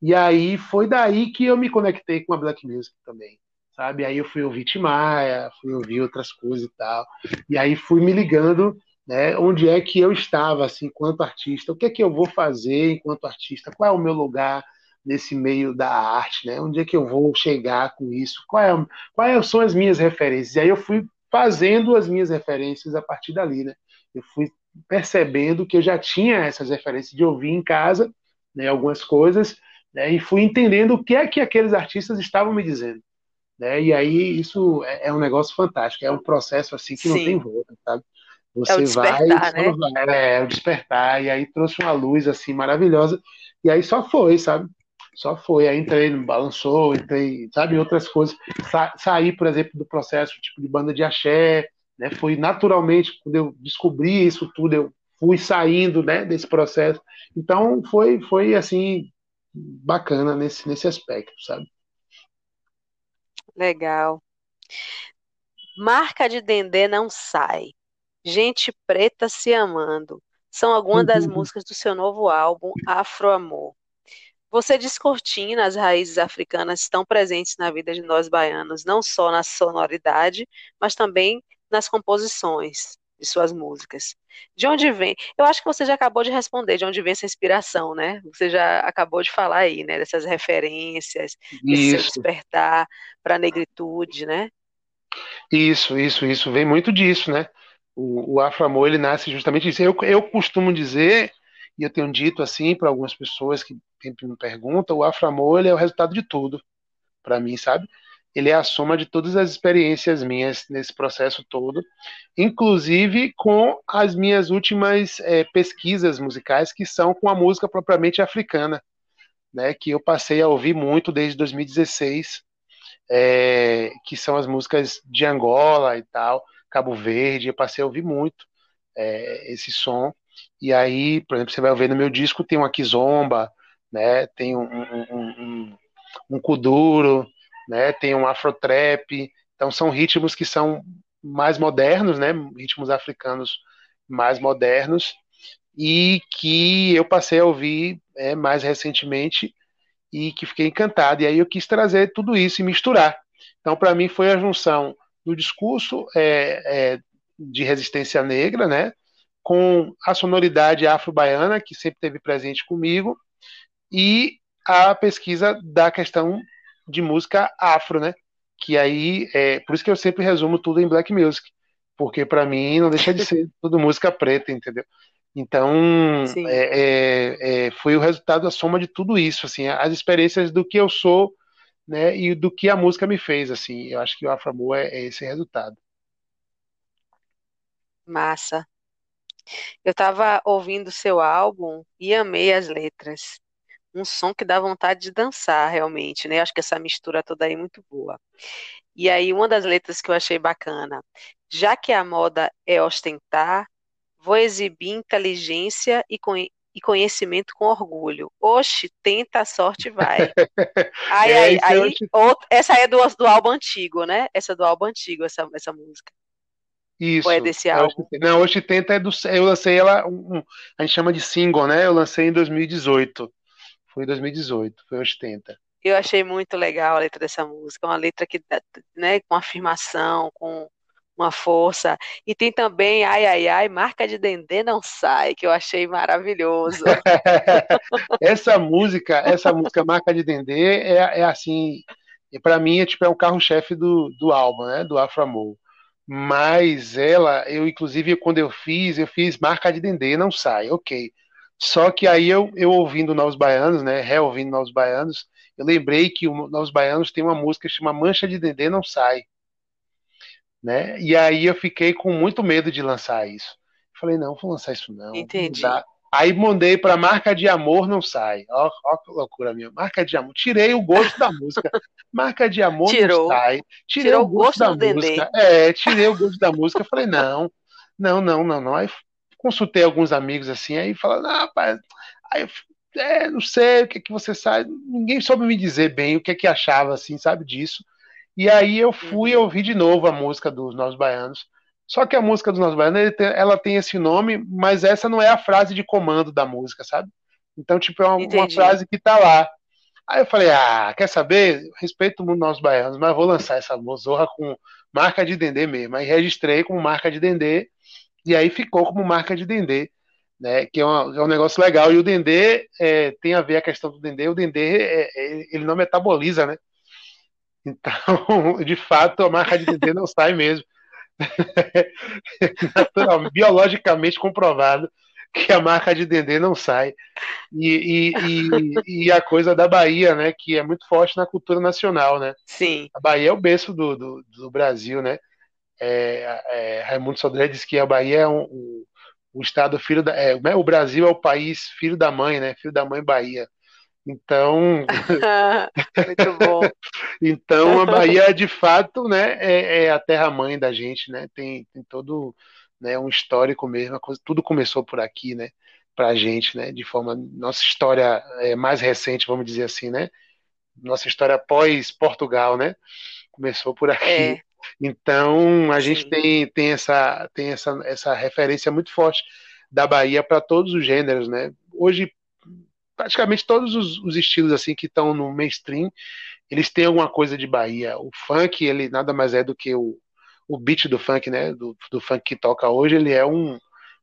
E aí foi daí que eu me conectei com a black music também, sabe? Aí eu fui ouvir Timaya, fui ouvir outras coisas e tal. E aí fui me ligando, né, onde é que eu estava assim, enquanto artista, o que é que eu vou fazer enquanto artista, qual é o meu lugar, nesse meio da arte, né? Onde é que eu vou chegar com isso? Qual é, quais são as minhas referências? E aí eu fui fazendo as minhas referências a partir dali, né? Eu fui percebendo que eu já tinha essas referências de ouvir em casa, né, algumas coisas, né, e fui entendendo o que é que aqueles artistas estavam me dizendo. Né? E aí isso é, é um negócio fantástico, é um processo assim que Sim. não tem volta, sabe? Você é vai, né? vai, é, o despertar, e aí trouxe uma luz assim maravilhosa, e aí só foi, sabe? só foi. Aí entrei no balançou, entrei, sabe, outras coisas. Sa saí, por exemplo, do processo tipo de banda de axé, né? Foi naturalmente quando eu descobri isso tudo, eu fui saindo, né, desse processo. Então foi foi assim bacana nesse nesse aspecto, sabe? Legal. Marca de Dendê não sai. Gente preta se amando. São algumas das músicas do seu novo álbum Afro Amor. Você descortina as raízes africanas estão presentes na vida de nós baianos, não só na sonoridade, mas também nas composições de suas músicas. De onde vem? Eu acho que você já acabou de responder de onde vem essa inspiração, né? Você já acabou de falar aí, né? Dessas referências, desse seu despertar para a negritude, né? Isso, isso, isso. Vem muito disso, né? O, o Afro-Amor, ele nasce justamente disso. Eu, eu costumo dizer e eu tenho dito assim para algumas pessoas que sempre me perguntam, o Aframor ele é o resultado de tudo, para mim, sabe? Ele é a soma de todas as experiências minhas nesse processo todo, inclusive com as minhas últimas é, pesquisas musicais, que são com a música propriamente africana, né, que eu passei a ouvir muito desde 2016, é, que são as músicas de Angola e tal, Cabo Verde, eu passei a ouvir muito é, esse som. E aí, por exemplo, você vai ver no meu disco tem uma kizomba, né? Tem um, um, um, um kuduro, né? Tem um afrotrap. Então são ritmos que são mais modernos, né? Ritmos africanos mais modernos e que eu passei a ouvir é, mais recentemente e que fiquei encantado. E aí eu quis trazer tudo isso e misturar. Então, para mim, foi a junção do discurso é, é, de resistência negra, né? com a sonoridade afro-baiana, que sempre teve presente comigo, e a pesquisa da questão de música afro, né? Que aí, é, por isso que eu sempre resumo tudo em black music, porque para mim não deixa de ser tudo música preta, entendeu? Então, é, é, é, foi o resultado, a soma de tudo isso, assim, as experiências do que eu sou né, e do que a música me fez, assim. Eu acho que o Afro Amor é, é esse resultado. Massa. Eu estava ouvindo seu álbum e amei as letras. Um som que dá vontade de dançar, realmente, né? Acho que essa mistura toda aí é muito boa. E aí, uma das letras que eu achei bacana, já que a moda é ostentar, vou exibir inteligência e, e conhecimento com orgulho. Oxe, tenta a sorte vai. Ai, é, ai, aí, outro, essa é do, do álbum antigo, né? Essa é do álbum antigo, essa, essa música. Isso. Ou é desse álbum? Não, hoje tenta é do. Eu lancei ela, um, a gente chama de single, né? Eu lancei em 2018. Foi em 2018, foi hoje tenta. Eu achei muito legal a letra dessa música, uma letra que, né, com afirmação, com uma força. E tem também Ai Ai Ai, marca de Dendê não sai, que eu achei maravilhoso. essa música, essa música Marca de Dendê é, é assim, para mim é tipo é um carro-chefe do, do álbum, né, do Afro Amor. Mas ela, eu inclusive quando eu fiz, eu fiz marca de Dendê, não sai, ok. Só que aí eu, eu ouvindo Novos Baianos, né, reouvindo Novos Baianos, eu lembrei que o Novos Baianos tem uma música que chama Mancha de Dendê Não Sai. Né? E aí eu fiquei com muito medo de lançar isso. Falei, não, vou lançar isso não. Entendi. Não Aí mandei para marca de amor não sai. Ó, ó que loucura minha. Marca de amor. Tirei o gosto da música. Marca de amor Tirou. não sai. Tirei Tirou o gosto, gosto da música. É, tirei o gosto da música. Falei, não, não, não, não, não. Aí consultei alguns amigos assim, aí falaram, não, rapaz, aí é, não sei o que que você sabe. Ninguém soube me dizer bem o que que achava, assim, sabe disso. E aí eu fui uhum. ouvir de novo a música dos Nós Baianos. Só que a música dos Nós Baianos, ela tem esse nome, mas essa não é a frase de comando da música, sabe? Então, tipo, é uma, uma frase que tá lá. Aí eu falei, ah, quer saber? Respeito muito Nós Baianos, mas vou lançar essa mozorra com marca de Dendê mesmo. Aí registrei como marca de Dendê, e aí ficou como marca de Dendê, né? Que é, uma, é um negócio legal. E o Dendê é, tem a ver a questão do Dendê. O Dendê, é, é ele não metaboliza, né? Então, de fato, a marca de Dendê não sai mesmo. Natural, biologicamente comprovado que a marca de Dendê não sai. E, e, e, e, a coisa da Bahia, né, que é muito forte na cultura nacional, né? Sim. A Bahia é o berço do, do, do Brasil, né? É, é, Raimundo Sodré diz que a Bahia é um, um, um estado filho da. É, né, o Brasil é o país filho da mãe, né? Filho da mãe Bahia. Então. Muito bom. então a Bahia, de fato, né, é, é a terra-mãe da gente, né? Tem, tem todo né, um histórico mesmo, coisa, tudo começou por aqui, né? Pra gente, né? De forma. Nossa história é, mais recente, vamos dizer assim, né? Nossa história pós-Portugal, né? Começou por aqui. É. Então a gente tem, tem, essa, tem essa, essa referência muito forte da Bahia para todos os gêneros, né? Hoje praticamente todos os, os estilos assim que estão no mainstream, eles têm alguma coisa de Bahia. O funk, ele nada mais é do que o, o beat do funk, né? Do, do funk que toca hoje, ele é um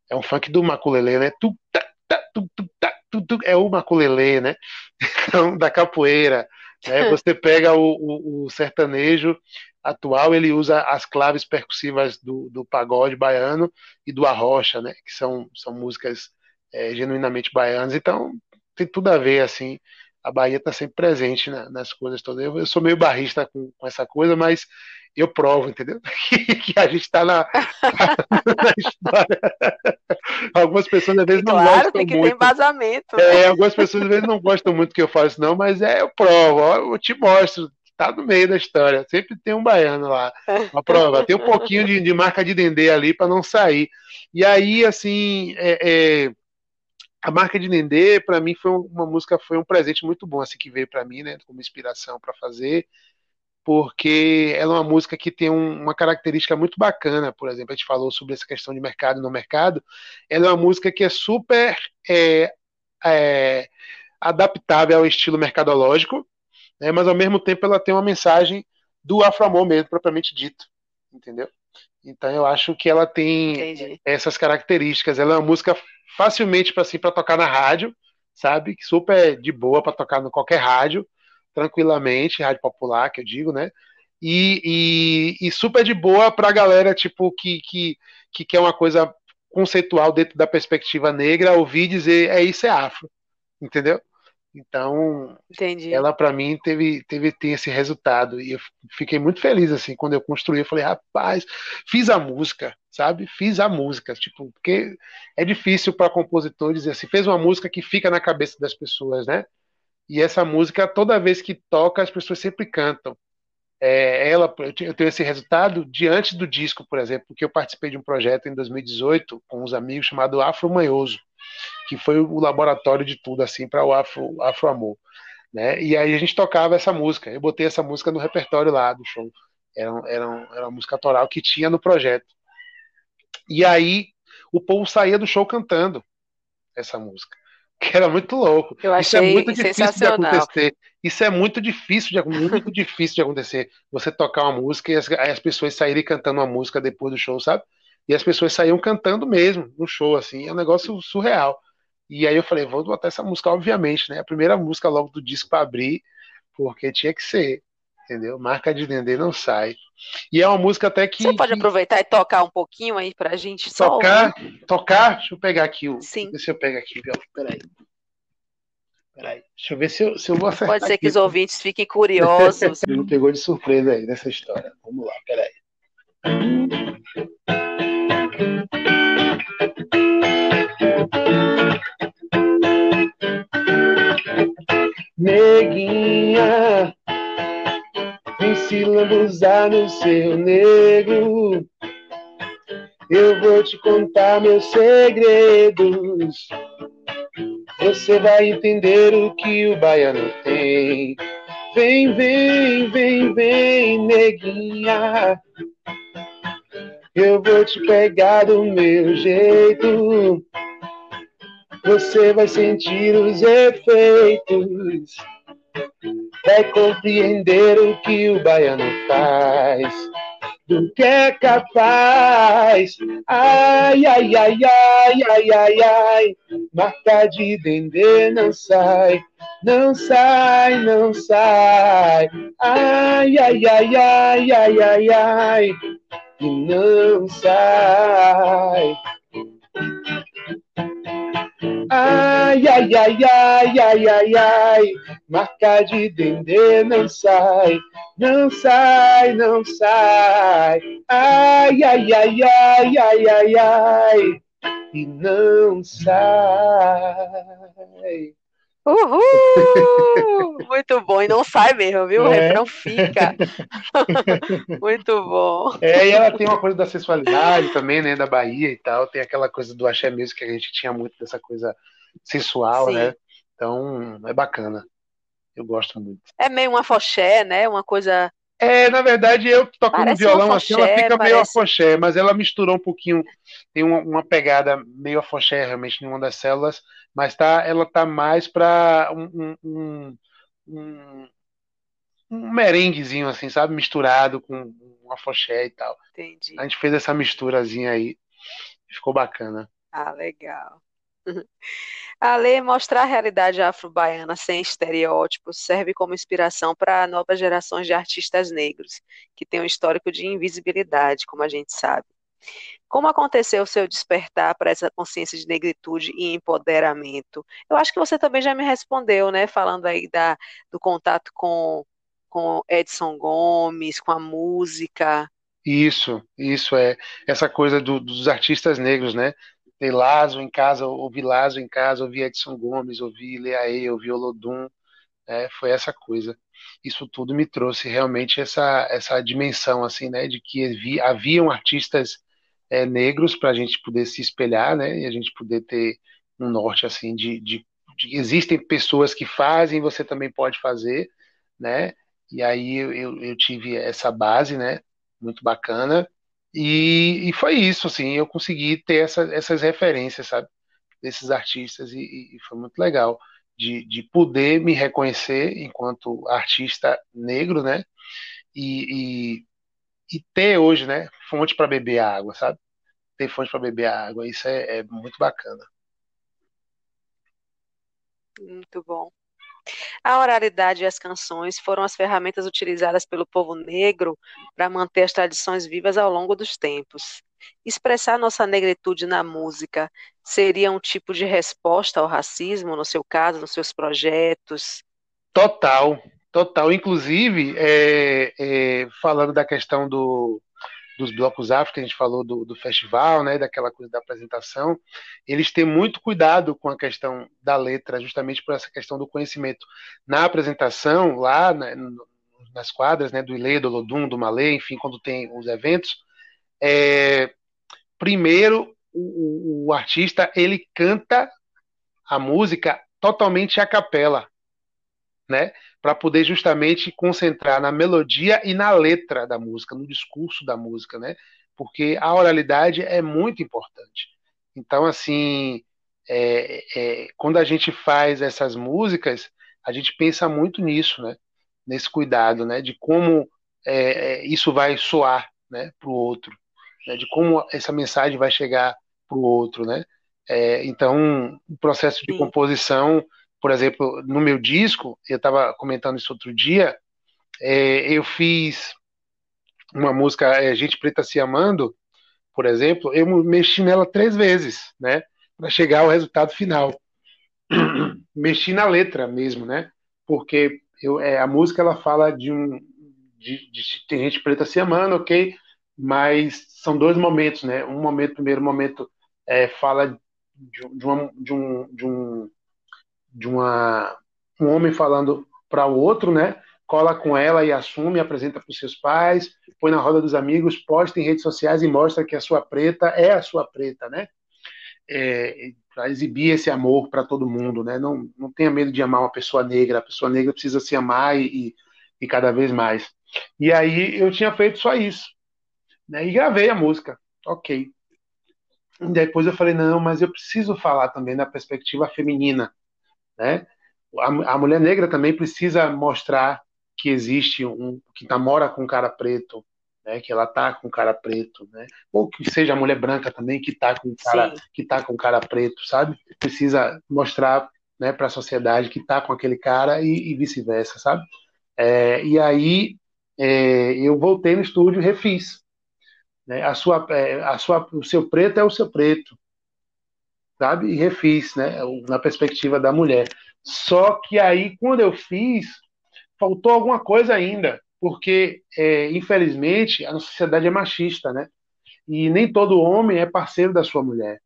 é um funk do maculelê, né? Tu, tá, tá, tu, tu, tá, tu, tu, é o maculelê, né? Então, da capoeira. Né? Você pega o, o, o, sertanejo atual, ele usa as claves percussivas do, do pagode baiano e do arrocha, né? Que são, são músicas é, genuinamente baianas. Então, tem tudo a ver, assim. A Bahia está sempre presente né, nas coisas todas. Eu, eu, sou meio barrista com, com, essa coisa, mas eu provo, entendeu? que a gente está na, na, história. Algumas pessoas às vezes não claro, gostam tem que muito. ter embasamento. É, né? algumas pessoas às vezes não gostam muito que eu faço, não, mas é, eu provo, ó, eu te mostro. Tá no meio da história. Sempre tem um baiano lá. Uma prova. Tem um pouquinho de, de marca de dendê ali para não sair. E aí, assim, é, é a marca de Nendê, para mim, foi uma música, foi um presente muito bom, assim, que veio para mim, né, como inspiração para fazer, porque ela é uma música que tem um, uma característica muito bacana, por exemplo, a gente falou sobre essa questão de mercado e no mercado, ela é uma música que é super é, é, adaptável ao estilo mercadológico, né, mas ao mesmo tempo ela tem uma mensagem do afro-amor mesmo, propriamente dito, entendeu? Então eu acho que ela tem Entendi. essas características. Ela é uma música facilmente para assim, tocar na rádio, sabe? Super de boa para tocar em qualquer rádio, tranquilamente, rádio popular, que eu digo, né? E, e, e super de boa para a galera tipo que, que, que quer uma coisa conceitual dentro da perspectiva negra, ouvir dizer é isso é afro, entendeu? Então, Entendi. ela para mim teve, teve tem esse resultado e eu fiquei muito feliz assim quando eu construí. Eu falei, rapaz, fiz a música, sabe? Fiz a música, tipo, porque é difícil para compositor dizer assim, fez uma música que fica na cabeça das pessoas, né? E essa música, toda vez que toca, as pessoas sempre cantam. É, ela, eu tenho esse resultado diante do disco, por exemplo, porque eu participei de um projeto em 2018 com uns amigos chamado Afro Manhoso que foi o laboratório de tudo assim para o Afro, Afro Amor. Né? E aí a gente tocava essa música. Eu botei essa música no repertório lá do show. Era, era, era uma música autoral que tinha no projeto. E aí o povo saía do show cantando essa música. Que era muito louco. Eu achei Isso é muito difícil de acontecer. Isso é muito difícil de, muito difícil de acontecer. Você tocar uma música e as, as pessoas saírem cantando uma música depois do show, sabe? E as pessoas saíam cantando mesmo no show, assim, é um negócio surreal. E aí eu falei, vou botar essa música, obviamente, né? A primeira música logo do disco para abrir, porque tinha que ser, entendeu? Marca de Dendê não sai. E é uma música até que. Você pode aproveitar e tocar um pouquinho aí pra gente só. Tocar? Tocar? Deixa eu pegar aqui o. Sim. Deixa eu pegar aqui, Peraí. Peraí. Deixa eu ver se eu, se eu vou acertar. Pode ser aqui. que os ouvintes fiquem curiosos. Ele me pegou de surpresa aí nessa história. Vamos lá, peraí. Neguinha, se lambuzar no seu negro. Eu vou te contar meus segredos. Você vai entender o que o baiano tem. Vem, vem, vem, vem, neguinha. Eu vou te pegar do meu jeito. Você vai sentir os efeitos. Vai compreender o que o baiano faz. Do que é capaz. Ai, ai, ai, ai, ai, ai, ai. Marca de dendê não sai. Não sai, não sai. Ai, ai, ai, ai, ai, ai, ai e não sai. Ai, ai, ai, ai, ai, ai, ai, marca de dendê não sai, não sai, não sai. Ai, ai, ai, ai, ai, ai, ai, e não sai. Uhul! Muito bom, e não sai mesmo, viu? O é. refrão fica. Muito bom. É, e ela tem uma coisa da sensualidade também, né? Da Bahia e tal. Tem aquela coisa do axé mesmo que a gente tinha muito dessa coisa sensual, Sim. né? Então, é bacana. Eu gosto muito. É meio uma foché, né? Uma coisa é, na verdade, eu tocando parece violão assim, ela fica parece... meio afoxé, mas ela misturou um pouquinho, tem uma, uma pegada meio afoxé realmente em uma das células, mas tá, ela tá mais para um, um, um, um, merenguezinho, assim, sabe? Misturado com um afoxé e tal. Entendi. A gente fez essa misturazinha aí, ficou bacana. Ah, legal. A lei mostrar a realidade afro-baiana sem estereótipos serve como inspiração para novas gerações de artistas negros, que têm um histórico de invisibilidade, como a gente sabe. Como aconteceu o seu despertar para essa consciência de negritude e empoderamento? Eu acho que você também já me respondeu, né? Falando aí da, do contato com, com Edson Gomes, com a música. Isso, isso é essa coisa do, dos artistas negros, né? Ter Lazo em casa, ouvi Lazo em casa, ouvi Edson Gomes, ouvi Leaê, ouvi Olodum, né? foi essa coisa. Isso tudo me trouxe realmente essa, essa dimensão, assim, né, de que havia, haviam artistas é, negros para a gente poder se espelhar, né, e a gente poder ter um norte, assim, de, de, de, existem pessoas que fazem, você também pode fazer, né, e aí eu, eu tive essa base, né, muito bacana, e, e foi isso, assim, eu consegui ter essa, essas referências, sabe, desses artistas e, e foi muito legal de, de poder me reconhecer enquanto artista negro, né, e, e, e ter hoje, né, fonte para beber água, sabe, ter fonte para beber água, isso é, é muito bacana. Muito bom. A oralidade e as canções foram as ferramentas utilizadas pelo povo negro para manter as tradições vivas ao longo dos tempos. expressar nossa negritude na música seria um tipo de resposta ao racismo, no seu caso, nos seus projetos? Total, total. Inclusive, é, é, falando da questão do, dos blocos afro, que a gente falou do, do festival, né, daquela coisa da apresentação, eles têm muito cuidado com a questão da letra, justamente por essa questão do conhecimento. Na apresentação, lá né, nas quadras, né, do Ilê, do Lodum, do Malê, enfim, quando tem os eventos, é, primeiro o, o, artista ele canta a música totalmente a capela, né? Para poder justamente concentrar na melodia e na letra da música, no discurso da música, né? Porque a oralidade é muito importante. Então, assim, é, é, quando a gente faz essas músicas, a gente pensa muito nisso, né? Nesse cuidado, né? De como é, é isso vai soar, né? Para o outro, né? de como essa mensagem vai chegar para o outro, né? É, então, o processo de composição por exemplo, no meu disco, eu estava comentando isso outro dia, é, eu fiz uma música, é, Gente Preta Se Amando, por exemplo, eu mexi nela três vezes, né, para chegar ao resultado final. mexi na letra mesmo, né, porque eu, é, a música ela fala de um, de, de, tem gente preta se amando, ok, mas são dois momentos, né, um momento, primeiro momento é, fala de, de, uma, de um, de um de uma, um homem falando para o outro, né? Cola com ela e assume, apresenta para os seus pais, põe na roda dos amigos, posta em redes sociais e mostra que a sua preta é a sua preta, né? É, para exibir esse amor para todo mundo, né? Não, não tenha medo de amar uma pessoa negra, a pessoa negra precisa se amar e, e, cada vez mais. E aí eu tinha feito só isso, né? E gravei a música, ok. Depois eu falei, não, mas eu preciso falar também da perspectiva feminina, né? A, a mulher negra também precisa mostrar que existe um que namora com um cara preto, né? Que ela tá com um cara preto, né? Ou que seja a mulher branca também que tá com um cara Sim. que tá com um cara preto, sabe? Precisa mostrar, né, para a sociedade que tá com aquele cara e, e vice-versa, sabe? É, e aí é, eu voltei no estúdio e refiz. Né? A sua, é, a sua, o seu preto é o seu preto, sabe? E refiz, né? Na perspectiva da mulher. Só que aí, quando eu fiz, faltou alguma coisa ainda, porque, é, infelizmente, a nossa sociedade é machista, né? E nem todo homem é parceiro da sua mulher.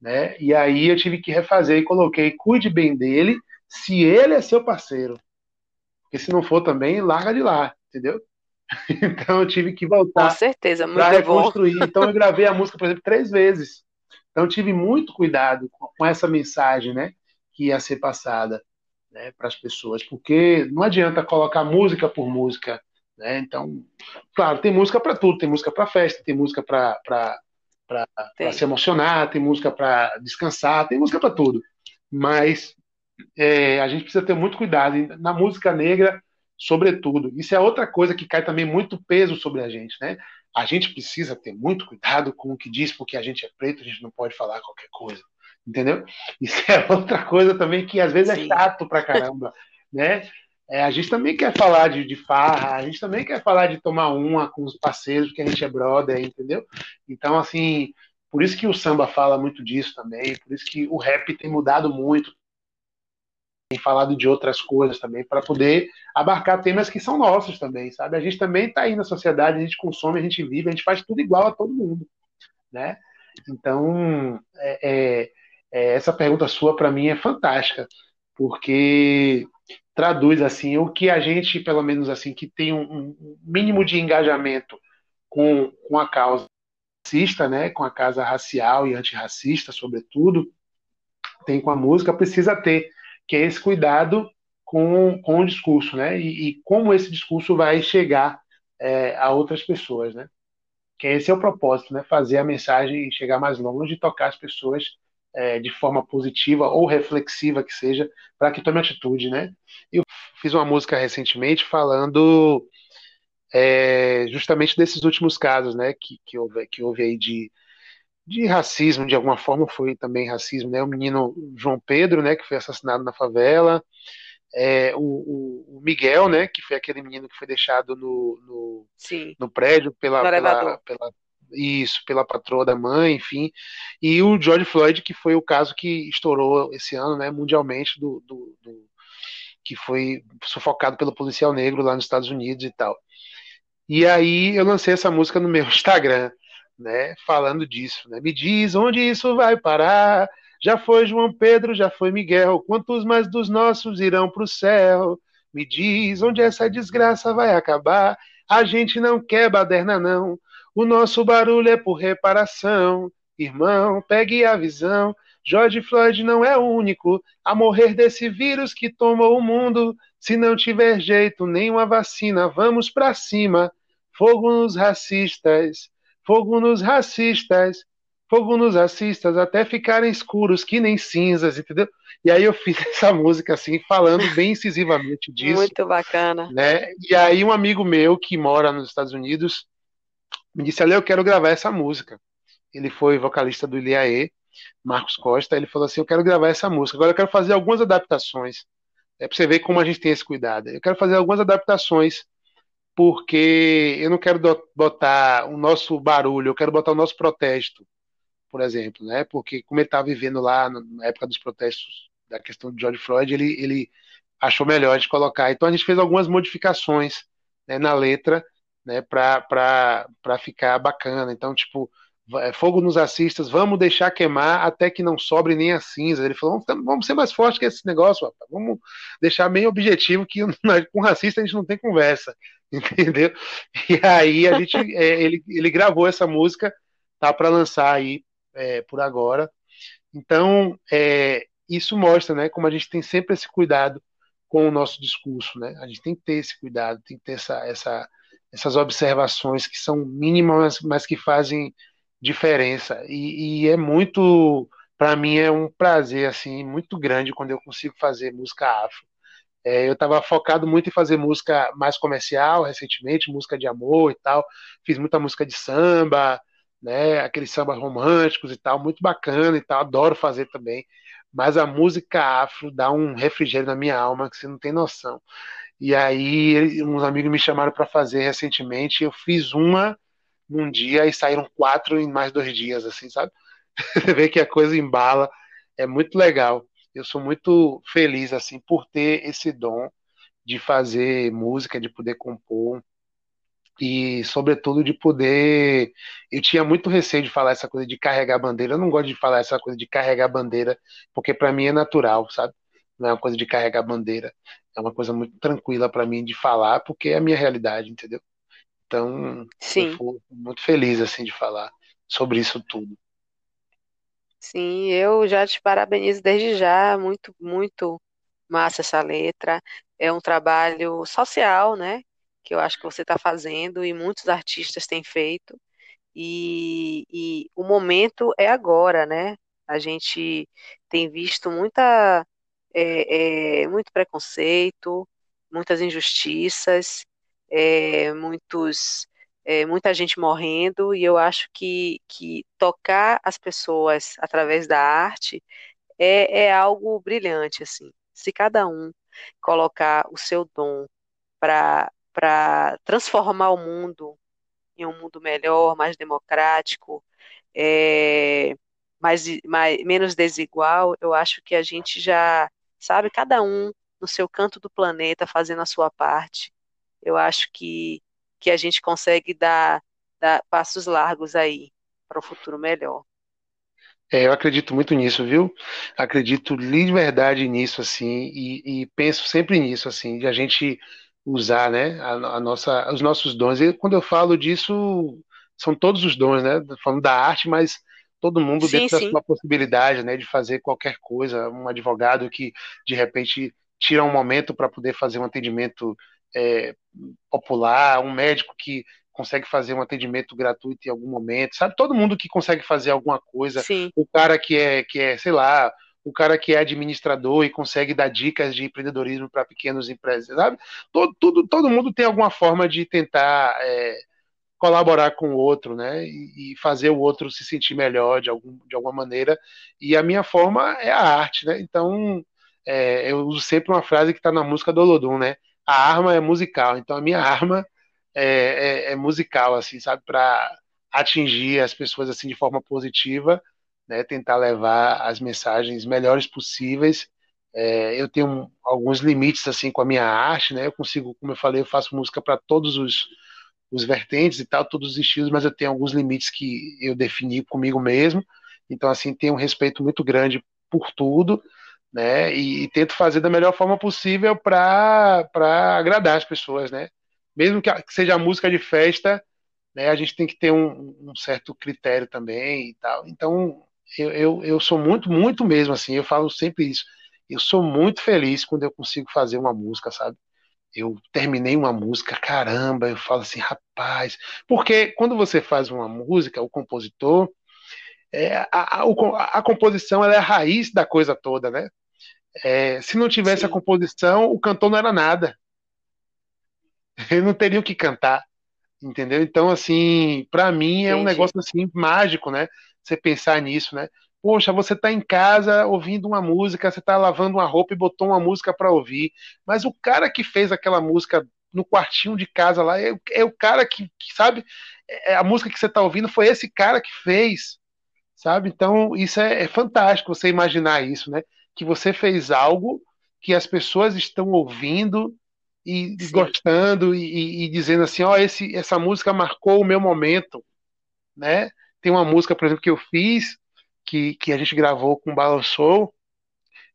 Né? E aí eu tive que refazer e coloquei, cuide bem dele, se ele é seu parceiro. Porque se não for também, larga de lá, entendeu? Então eu tive que voltar. Com certeza, muito para reconstruir. Então eu gravei a música, por exemplo, três vezes. Então tive muito cuidado com essa mensagem, né, que ia ser passada, né, para as pessoas, porque não adianta colocar música por música, né? Então, claro, tem música para tudo, tem música para festa, tem música para para se emocionar, tem música para descansar, tem música para tudo. Mas é, a gente precisa ter muito cuidado na música negra, sobretudo. Isso é outra coisa que cai também muito peso sobre a gente, né? A gente precisa ter muito cuidado com o que diz, porque a gente é preto, a gente não pode falar qualquer coisa. Entendeu? Isso é outra coisa também que às vezes é Sim. é chato pra caramba. né? É, a gente também quer falar de, de farra, a gente também quer falar de tomar uma com os parceiros, porque a gente é brother, entendeu? Então, assim, por isso que o samba fala muito disso também, por isso que o rap tem mudado muito tem falado de outras coisas também, para poder abarcar temas que são nossos também, sabe? A gente também está aí na sociedade, a gente consome, a gente vive, a gente faz tudo igual a todo mundo, né? Então, é, é, é essa pergunta sua para mim é fantástica, porque traduz assim o que a gente, pelo menos assim, que tem um, um mínimo de engajamento com, com a causa racista, né, com a causa racial e antirracista, sobretudo, tem com a música, precisa ter que é esse cuidado com, com o discurso, né? E, e como esse discurso vai chegar é, a outras pessoas, né? Que esse é o propósito, né? Fazer a mensagem chegar mais longe e tocar as pessoas é, de forma positiva ou reflexiva que seja, para que tome atitude, né? Eu fiz uma música recentemente falando é, justamente desses últimos casos, né? Que, que, houve, que houve aí de de racismo, de alguma forma foi também racismo, né? O menino João Pedro, né, que foi assassinado na favela, é, o, o, Miguel, né, que foi aquele menino que foi deixado no, no, no prédio pela, pela, pela, isso, pela patroa da mãe, enfim. E o George Floyd, que foi o caso que estourou esse ano, né, mundialmente, do, do, do que foi sufocado pelo policial negro lá nos Estados Unidos e tal. E aí eu lancei essa música no meu Instagram, né, falando disso, né? Me diz onde isso vai parar? Já foi João Pedro, já foi Miguel, quantos mais dos nossos irão para o céu? Me diz onde essa desgraça vai acabar? A gente não quer baderna não. O nosso barulho é por reparação. Irmão, pegue a visão. George Floyd não é o único a morrer desse vírus que tomou o mundo. Se não tiver jeito, nenhuma vacina, vamos para cima. Fogo nos racistas, fogo nos racistas, fogo nos racistas, até ficarem escuros que nem cinzas, entendeu? E aí eu fiz essa música assim, falando bem incisivamente disso. Muito bacana. Né? E aí um amigo meu que mora nos Estados Unidos me disse, ali eu quero gravar essa música. Ele foi vocalista do Iliaê, Marcos Costa, ele falou assim, eu quero gravar essa música, agora eu quero fazer algumas adaptações. É para você ver como a gente tem esse cuidado. Eu quero fazer algumas adaptações porque eu não quero botar o nosso barulho, eu quero botar o nosso protesto, por exemplo, né? Porque como ele estava tá vivendo lá na época dos protestos da questão de George Floyd, ele, ele achou melhor gente colocar. Então a gente fez algumas modificações né, na letra, né, para ficar bacana. Então, tipo, é, fogo nos assistas, vamos deixar queimar até que não sobre nem a cinza. Ele falou, vamos ser mais forte que esse negócio, rapaz. vamos deixar bem objetivo que com racista a gente não tem conversa, entendeu? E aí a gente, é, ele, ele gravou essa música, tá para lançar aí é, por agora. Então, é, isso mostra, né, como a gente tem sempre esse cuidado com o nosso discurso, né? A gente tem que ter esse cuidado, tem que ter essa, essa, essas observações que são mínimas, mas que fazem diferença. E, e é muito, para mim, é um prazer assim muito grande quando eu consigo fazer música afro. É, eu estava focado muito em fazer música mais comercial recentemente, música de amor e tal. Fiz muita música de samba, né? Aqueles sambas românticos e tal, muito bacana e tal. Adoro fazer também. Mas a música afro dá um refrigério na minha alma que você não tem noção. E aí, uns amigos me chamaram para fazer recentemente. Eu fiz uma num dia e saíram quatro em mais dois dias, assim, sabe? Você vê que a coisa embala, é muito legal. Eu sou muito feliz, assim, por ter esse dom de fazer música, de poder compor e, sobretudo, de poder. Eu tinha muito receio de falar essa coisa de carregar bandeira. Eu não gosto de falar essa coisa de carregar bandeira, porque para mim é natural, sabe? Não é uma coisa de carregar bandeira. É uma coisa muito tranquila para mim de falar, porque é a minha realidade, entendeu? Então, Sim. eu fico muito feliz assim de falar sobre isso tudo. Sim, eu já te parabenizo desde já, muito, muito massa essa letra. É um trabalho social, né? Que eu acho que você está fazendo e muitos artistas têm feito. E, e o momento é agora, né? A gente tem visto muita, é, é, muito preconceito, muitas injustiças, é, muitos, é, muita gente morrendo, e eu acho que, que tocar as pessoas através da arte é, é algo brilhante, assim. Se cada um colocar o seu dom para transformar o mundo em um mundo melhor, mais democrático, é, mais, mais, menos desigual, eu acho que a gente já, sabe, cada um no seu canto do planeta fazendo a sua parte, eu acho que, que a gente consegue dar, dar passos largos aí para o futuro melhor. É, eu acredito muito nisso, viu? Acredito de verdade nisso, assim, e, e, penso sempre nisso, assim, de a gente usar, né, a, a, nossa, os nossos dons. E quando eu falo disso, são todos os dons, né? Falando da arte, mas todo mundo sim, dentro sim. da sua possibilidade, né, de fazer qualquer coisa. Um advogado que de repente tira um momento para poder fazer um atendimento é, popular, um médico que consegue fazer um atendimento gratuito em algum momento, sabe? Todo mundo que consegue fazer alguma coisa, Sim. o cara que é, que é, sei lá, o cara que é administrador e consegue dar dicas de empreendedorismo para pequenos empresas, sabe? Todo, todo, todo mundo tem alguma forma de tentar é, colaborar com o outro, né? E, e, fazer o outro se sentir melhor de, algum, de alguma maneira. E a minha forma é a arte, né? Então, é, eu uso sempre uma frase que está na música do Olodum, né? A arma é musical, então a minha arma é, é, é musical, assim, sabe? Pra, atingir as pessoas assim de forma positiva, né? Tentar levar as mensagens melhores possíveis. É, eu tenho alguns limites assim com a minha arte, né? Eu consigo, como eu falei, eu faço música para todos os, os vertentes e tal, todos os estilos, mas eu tenho alguns limites que eu defini comigo mesmo. Então, assim, tenho um respeito muito grande por tudo, né? E, e tento fazer da melhor forma possível para agradar as pessoas, né? Mesmo que, que seja música de festa, né, a gente tem que ter um, um certo critério também e tal. Então, eu, eu, eu, sou muito, muito mesmo assim, eu falo sempre isso. Eu sou muito feliz quando eu consigo fazer uma música, sabe? Eu terminei uma música, caramba, eu falo assim, rapaz. Porque quando você faz uma música, o compositor, é, a, a, a, composição é a raiz da coisa toda, né? É, se não tivesse Sim. a composição, o cantor não era nada. Ele não teria o que cantar. Entendeu? Então, assim, para mim é Entendi. um negócio assim mágico, né? Você pensar nisso, né? Poxa, você está em casa ouvindo uma música, você está lavando uma roupa e botou uma música para ouvir, mas o cara que fez aquela música no quartinho de casa lá é, é o cara que, que sabe, é, a música que você está ouvindo foi esse cara que fez, sabe? Então isso é, é fantástico você imaginar isso, né? Que você fez algo que as pessoas estão ouvindo e Sim. gostando e, e, dizendo assim, ó, oh, esse, essa música marcou o meu momento, né? Tem uma música, por exemplo, que eu fiz que, que a gente gravou com o Balançou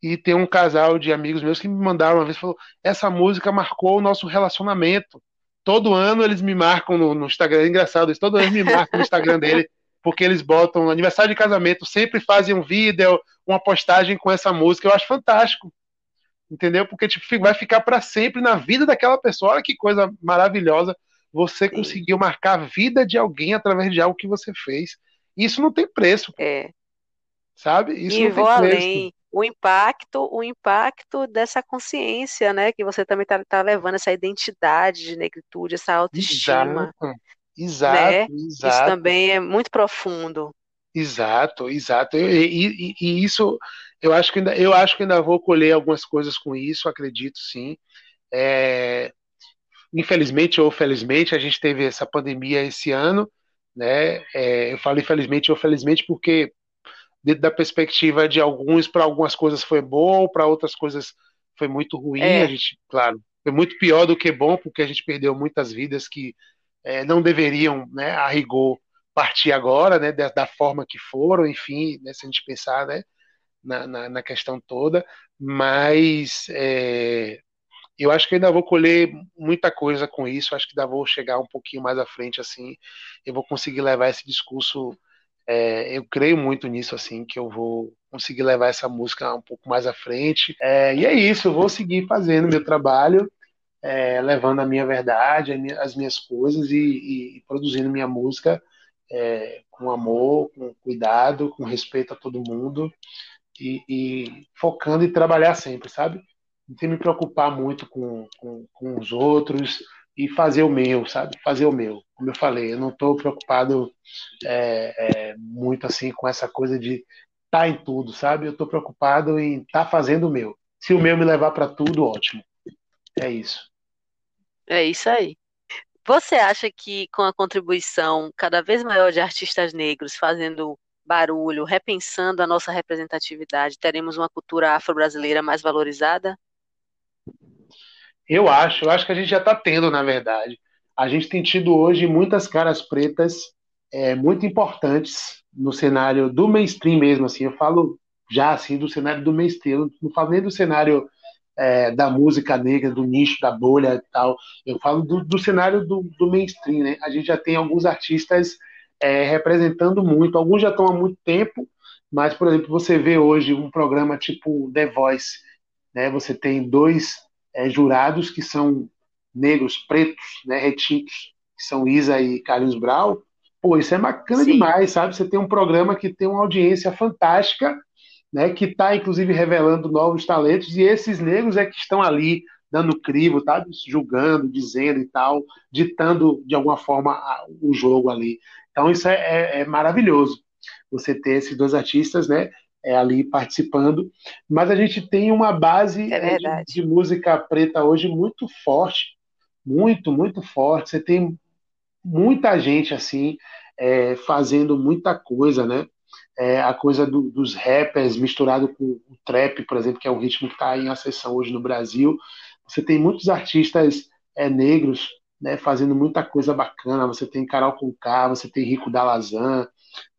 e tem um casal de amigos meus que me mandaram uma vez falou, essa música marcou o nosso relacionamento. Todo ano eles me marcam no, no Instagram, é engraçado isso, todo ano eles me marcam no Instagram dele porque eles botam no aniversário de casamento, sempre fazem um vídeo, uma postagem com essa música. Eu acho fantástico entendeu? Porque tipo, vai ficar para sempre na vida daquela pessoa. Olha que coisa maravilhosa. Você Sim. conseguiu marcar a vida de alguém através de algo que você fez. Isso não tem preço. É. Sabe? Isso e não vou tem preço. além. O impacto, o impacto dessa consciência, né? Que você também está tá levando essa identidade de negritude, essa autoestima. Exato, exato, né? exato. Isso também é muito profundo. Exato, exato. E, e, e, isso, eu acho, que ainda, eu acho que ainda vou colher algumas coisas com isso, acredito sim. É, infelizmente ou felizmente, a gente teve essa pandemia esse ano, né? É, eu falo infelizmente ou felizmente porque, dentro da perspectiva de alguns, para algumas coisas foi bom, para outras coisas foi muito ruim. É. A gente, claro, foi muito pior do que bom, porque a gente perdeu muitas vidas que é, não deveriam, né, a rigor, partir agora, né, da, da forma que foram, enfim, né, se a gente pensar, né, na, na, na questão toda, mas é, eu acho que ainda vou colher muita coisa com isso, acho que ainda vou chegar um pouquinho mais à frente, assim, eu vou conseguir levar esse discurso, é, eu creio muito nisso, assim, que eu vou conseguir levar essa música um pouco mais à frente, é, e é isso, eu vou seguir fazendo meu trabalho, é, levando a minha verdade, as minhas coisas e, e, e produzindo minha música é, com amor, com cuidado, com respeito a todo mundo e, e, focando em trabalhar sempre, sabe? Não tem me preocupar muito com, com, com, os outros e fazer o meu, sabe? Fazer o meu. Como eu falei, eu não estou preocupado é, é, muito assim com essa coisa de estar tá em tudo, sabe? Eu estou preocupado em estar tá fazendo o meu. Se o meu me levar para tudo, ótimo. É isso. É isso aí. Você acha que com a contribuição cada vez maior de artistas negros fazendo barulho, repensando a nossa representatividade, teremos uma cultura afro-brasileira mais valorizada? Eu acho, eu acho que a gente já está tendo, na verdade. A gente tem tido hoje muitas caras pretas é, muito importantes no cenário do mainstream mesmo, assim. Eu falo já assim do cenário do mainstream, não falo nem do cenário é, da música negra, do nicho, da bolha e tal. Eu falo do, do cenário do, do, mainstream, né? A gente já tem alguns artistas é, representando muito, alguns já estão há muito tempo, mas, por exemplo, você vê hoje um programa tipo The Voice, né? Você tem dois é, jurados que são negros, pretos, né, retintos, que são Isa e Carlos Brau. Pô, isso é bacana Sim. demais, sabe? Você tem um programa que tem uma audiência fantástica né, que está inclusive revelando novos talentos, e esses negros é que estão ali dando crivo, tá? julgando, dizendo e tal, ditando de alguma forma o jogo ali. Então isso é, é, é maravilhoso, você ter esses dois artistas, né, é, ali participando, mas a gente tem uma base é de, de música preta hoje muito forte, muito, muito forte. Você tem muita gente assim é, fazendo muita coisa, né? É, a coisa do, dos rappers misturado com o trap, por exemplo, que é um ritmo que está em ascensão hoje no Brasil. Você tem muitos artistas é, negros né, fazendo muita coisa bacana. Você tem Carol Conká, você tem Rico Dalazan,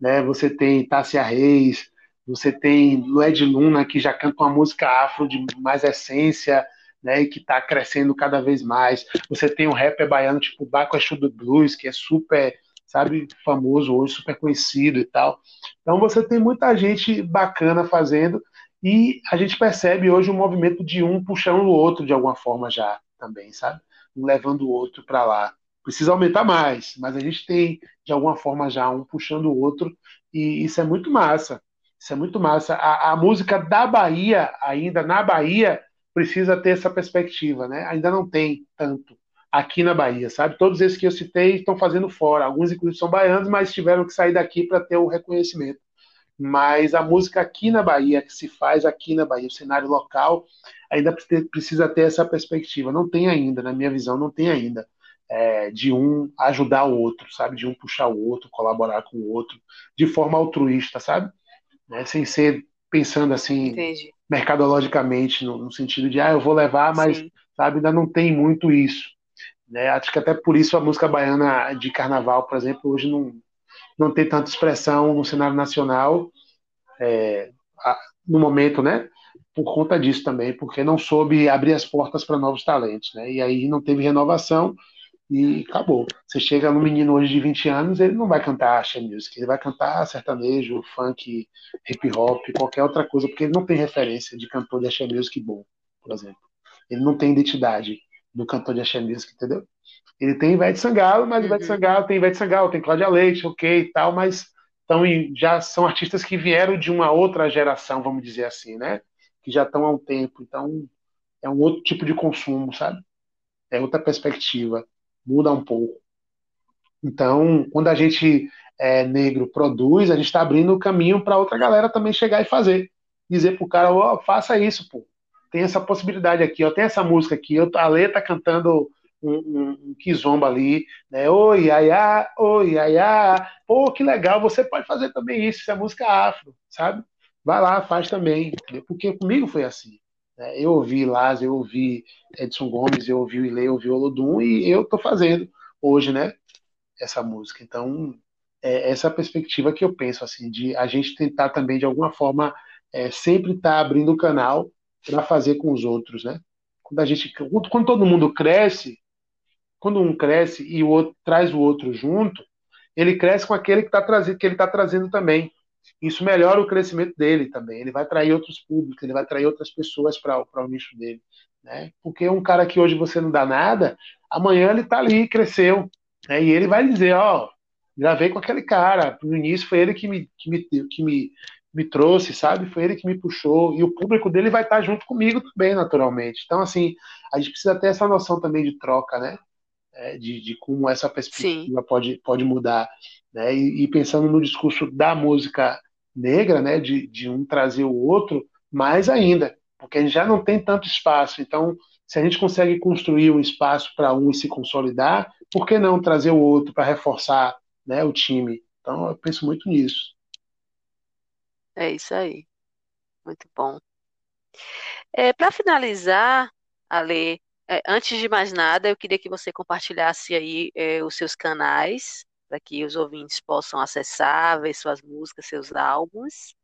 né, você tem Tássia Reis, você tem Lued Luna, que já canta uma música afro de mais essência, né, e que está crescendo cada vez mais. Você tem um rapper baiano tipo Baco Exu Blues, que é super, sabe, famoso hoje, super conhecido e tal. Então você tem muita gente bacana fazendo e a gente percebe hoje o movimento de um puxando o outro de alguma forma já também, sabe? Um levando o outro para lá. Precisa aumentar mais, mas a gente tem de alguma forma já um puxando o outro e isso é muito massa. Isso é muito massa. A, a música da Bahia, ainda na Bahia, precisa ter essa perspectiva, né? Ainda não tem tanto aqui na Bahia, sabe? Todos esses que eu citei estão fazendo fora. Alguns, inclusive, são baianos, mas tiveram que sair daqui para ter o reconhecimento. Mas a música aqui na Bahia, que se faz aqui na Bahia, o cenário local, ainda precisa ter essa perspectiva. Não tem ainda, na minha visão, não tem ainda. É, de um ajudar o outro, sabe? De um puxar o outro, colaborar com o outro, de forma altruísta, sabe? né? sem ser pensando assim Entendi. mercadologicamente, no, no, sentido de, ah, eu vou levar, mas, Sim. sabe, ainda não tem muito isso. Né? Acho que até por isso a música baiana de carnaval, por exemplo, hoje não, não tem tanta expressão no cenário nacional, é, no momento, né? Por conta disso também, porque não soube abrir as portas para novos talentos, né? E aí não teve renovação, e acabou. Você chega no menino hoje de 20 anos, ele não vai cantar axé music, ele vai cantar sertanejo, funk, hip hop, qualquer outra coisa, porque ele não tem referência de cantor de axé music bom, por exemplo. Ele não tem identidade do cantor de axé music, entendeu? Ele tem Ivete Sangalo, mas uhum. Ivete Sangalo tem Ivete Sangalo, tem Cláudia Leite, ok e tal, mas então, já são artistas que vieram de uma outra geração, vamos dizer assim, né? Que já estão há um tempo, então é um outro tipo de consumo, sabe? É outra perspectiva muda um pouco. Então, quando a gente é, negro produz, a gente está abrindo o caminho para outra galera também chegar e fazer. Dizer pro cara, ó, oh, faça isso, pô. Tem essa possibilidade aqui, ó, tem essa música aqui, a Lê tá cantando um, um, um kizomba ali, né? Oi, aiá, oi, aiá. Pô, que legal, você pode fazer também isso, isso é música afro, sabe? Vai lá, faz também? Porque comigo foi assim. Né? Eu ouvi Lázaro, eu ouvi Edson Gomes, eu ouvi o Ilê, eu ouvi o Olodum e eu estou fazendo hoje, né? Essa música. Então, é essa perspectiva que eu penso, assim, de a gente tentar também, de alguma forma, é, sempre estar tá abrindo o canal para fazer com os outros, né? Quando a gente, quando todo mundo cresce, quando um cresce e o outro traz o outro junto, ele cresce com aquele que, tá trazendo, que ele está trazendo também. Isso melhora o crescimento dele também. Ele vai atrair outros públicos, ele vai atrair outras pessoas para o nicho dele. Né? Porque um cara que hoje você não dá nada, amanhã ele está ali, cresceu. Né? E ele vai dizer: Ó, oh, gravei com aquele cara. No início foi ele que me, que me, que me, me trouxe, sabe? Foi ele que me puxou. E o público dele vai estar junto comigo também, naturalmente. Então, assim, a gente precisa ter essa noção também de troca, né? É, de, de como essa perspectiva pode, pode mudar. Né? E, e, pensando no discurso da música negra, né? de, de um trazer o outro, mais ainda, porque a gente já não tem tanto espaço. Então, se a gente consegue construir um espaço para um e se consolidar, por que não trazer o outro para reforçar né, o time? Então, eu penso muito nisso. É isso aí. Muito bom. É, para finalizar, Ale, é, antes de mais nada, eu queria que você compartilhasse aí é, os seus canais para que os ouvintes possam acessar, ver suas músicas, seus álbuns.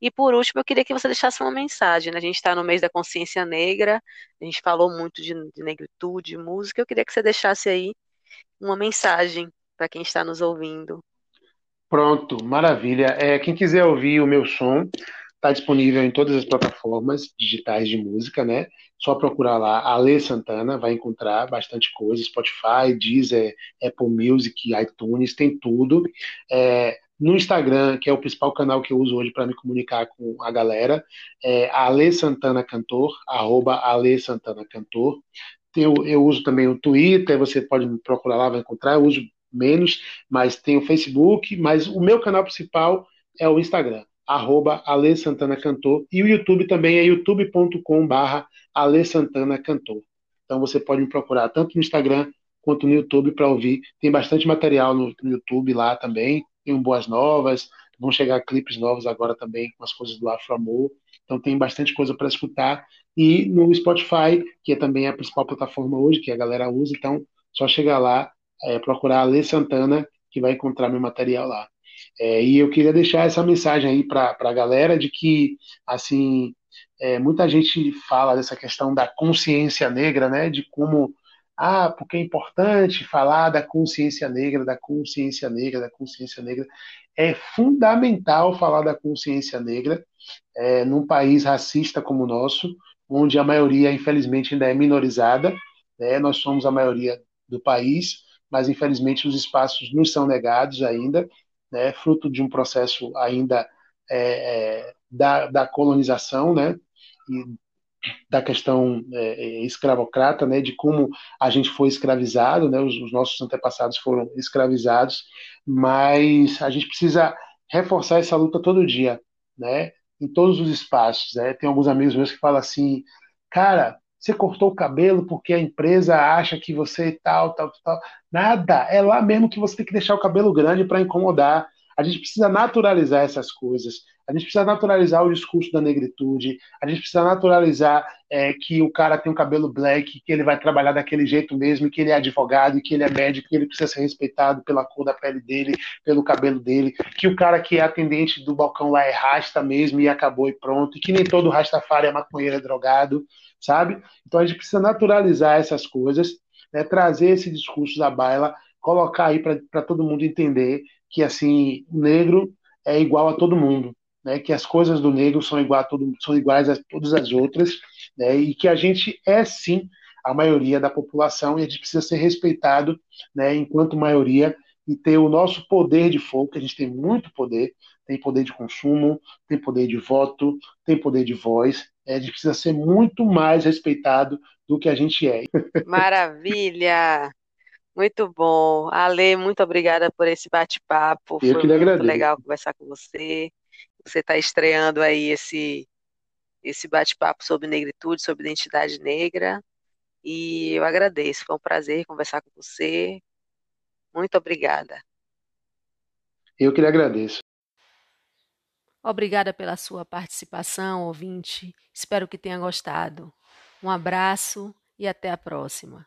E por último, eu queria que você deixasse uma mensagem. Né? A gente está no mês da consciência negra, a gente falou muito de, de negritude, música. Eu queria que você deixasse aí uma mensagem para quem está nos ouvindo. Pronto, maravilha. É, quem quiser ouvir o meu som, está disponível em todas as plataformas digitais de música, né? Só procurar lá Ale Santana, vai encontrar bastante coisa, Spotify, Deezer, Apple Music, iTunes, tem tudo. É, no Instagram, que é o principal canal que eu uso hoje para me comunicar com a galera, é Ale Santana Cantor, arroba Ale Santana Cantor. Eu, eu uso também o Twitter, você pode me procurar lá, vai encontrar, eu uso menos, mas tem o Facebook, mas o meu canal principal é o Instagram, arroba Ale Santana Cantor, e o YouTube também é youtube.com barra Ale Santana Cantor. Então você pode me procurar tanto no Instagram quanto no YouTube para ouvir. Tem bastante material no, no YouTube lá também, tem Boas Novas, vão chegar clipes novos agora também com as coisas do Afro Amor. Então tem bastante coisa para escutar. E no Spotify, que é também a principal plataforma hoje, que a galera usa, então só chegar lá, é, procurar a Lê Santana, que vai encontrar meu material lá. É, e eu queria deixar essa mensagem aí para a galera de que, assim, é, muita gente fala dessa questão da consciência negra, né? De como, ah, porque é importante falar da consciência negra, da consciência negra, da consciência negra. É fundamental falar da consciência negra é, num país racista como o nosso, onde a maioria, infelizmente, ainda é minorizada. Né? Nós somos a maioria do país, mas infelizmente os espaços nos são negados ainda, né? fruto de um processo ainda é, é, da, da colonização, né? Da questão é, é, escravocrata, né, de como a gente foi escravizado, né, os, os, nossos antepassados foram escravizados, mas a gente precisa reforçar essa luta todo dia, né, em todos os espaços. Né? Tem alguns amigos meus que falam assim, cara, você cortou o cabelo porque a empresa acha que você tal, tal, tal. Nada, é lá mesmo que você tem que deixar o cabelo grande para incomodar. A gente precisa naturalizar essas coisas. A gente precisa naturalizar o discurso da negritude. A gente precisa naturalizar é, que o cara tem um cabelo black, que ele vai trabalhar daquele jeito mesmo, que ele é advogado, que ele é médico, que ele precisa ser respeitado pela cor da pele dele, pelo cabelo dele. Que o cara que é atendente do balcão lá é rasta mesmo e acabou e pronto. E que nem todo rastafari é maconheiro, é drogado, sabe? Então a gente precisa naturalizar essas coisas, né, trazer esse discurso da baila, colocar aí para todo mundo entender que assim, negro é igual a todo mundo, né? Que as coisas do negro são, igual todo, são iguais a todas as outras, né? E que a gente é sim a maioria da população e a gente precisa ser respeitado, né? Enquanto maioria e ter o nosso poder de fogo, que a gente tem muito poder, tem poder de consumo, tem poder de voto, tem poder de voz. Né? A gente precisa ser muito mais respeitado do que a gente é. Maravilha! Muito bom. Ale, muito obrigada por esse bate-papo. Foi muito agradeço. legal conversar com você. Você está estreando aí esse, esse bate-papo sobre negritude, sobre identidade negra. E eu agradeço. Foi um prazer conversar com você. Muito obrigada. Eu que lhe agradeço. Obrigada pela sua participação, ouvinte. Espero que tenha gostado. Um abraço e até a próxima.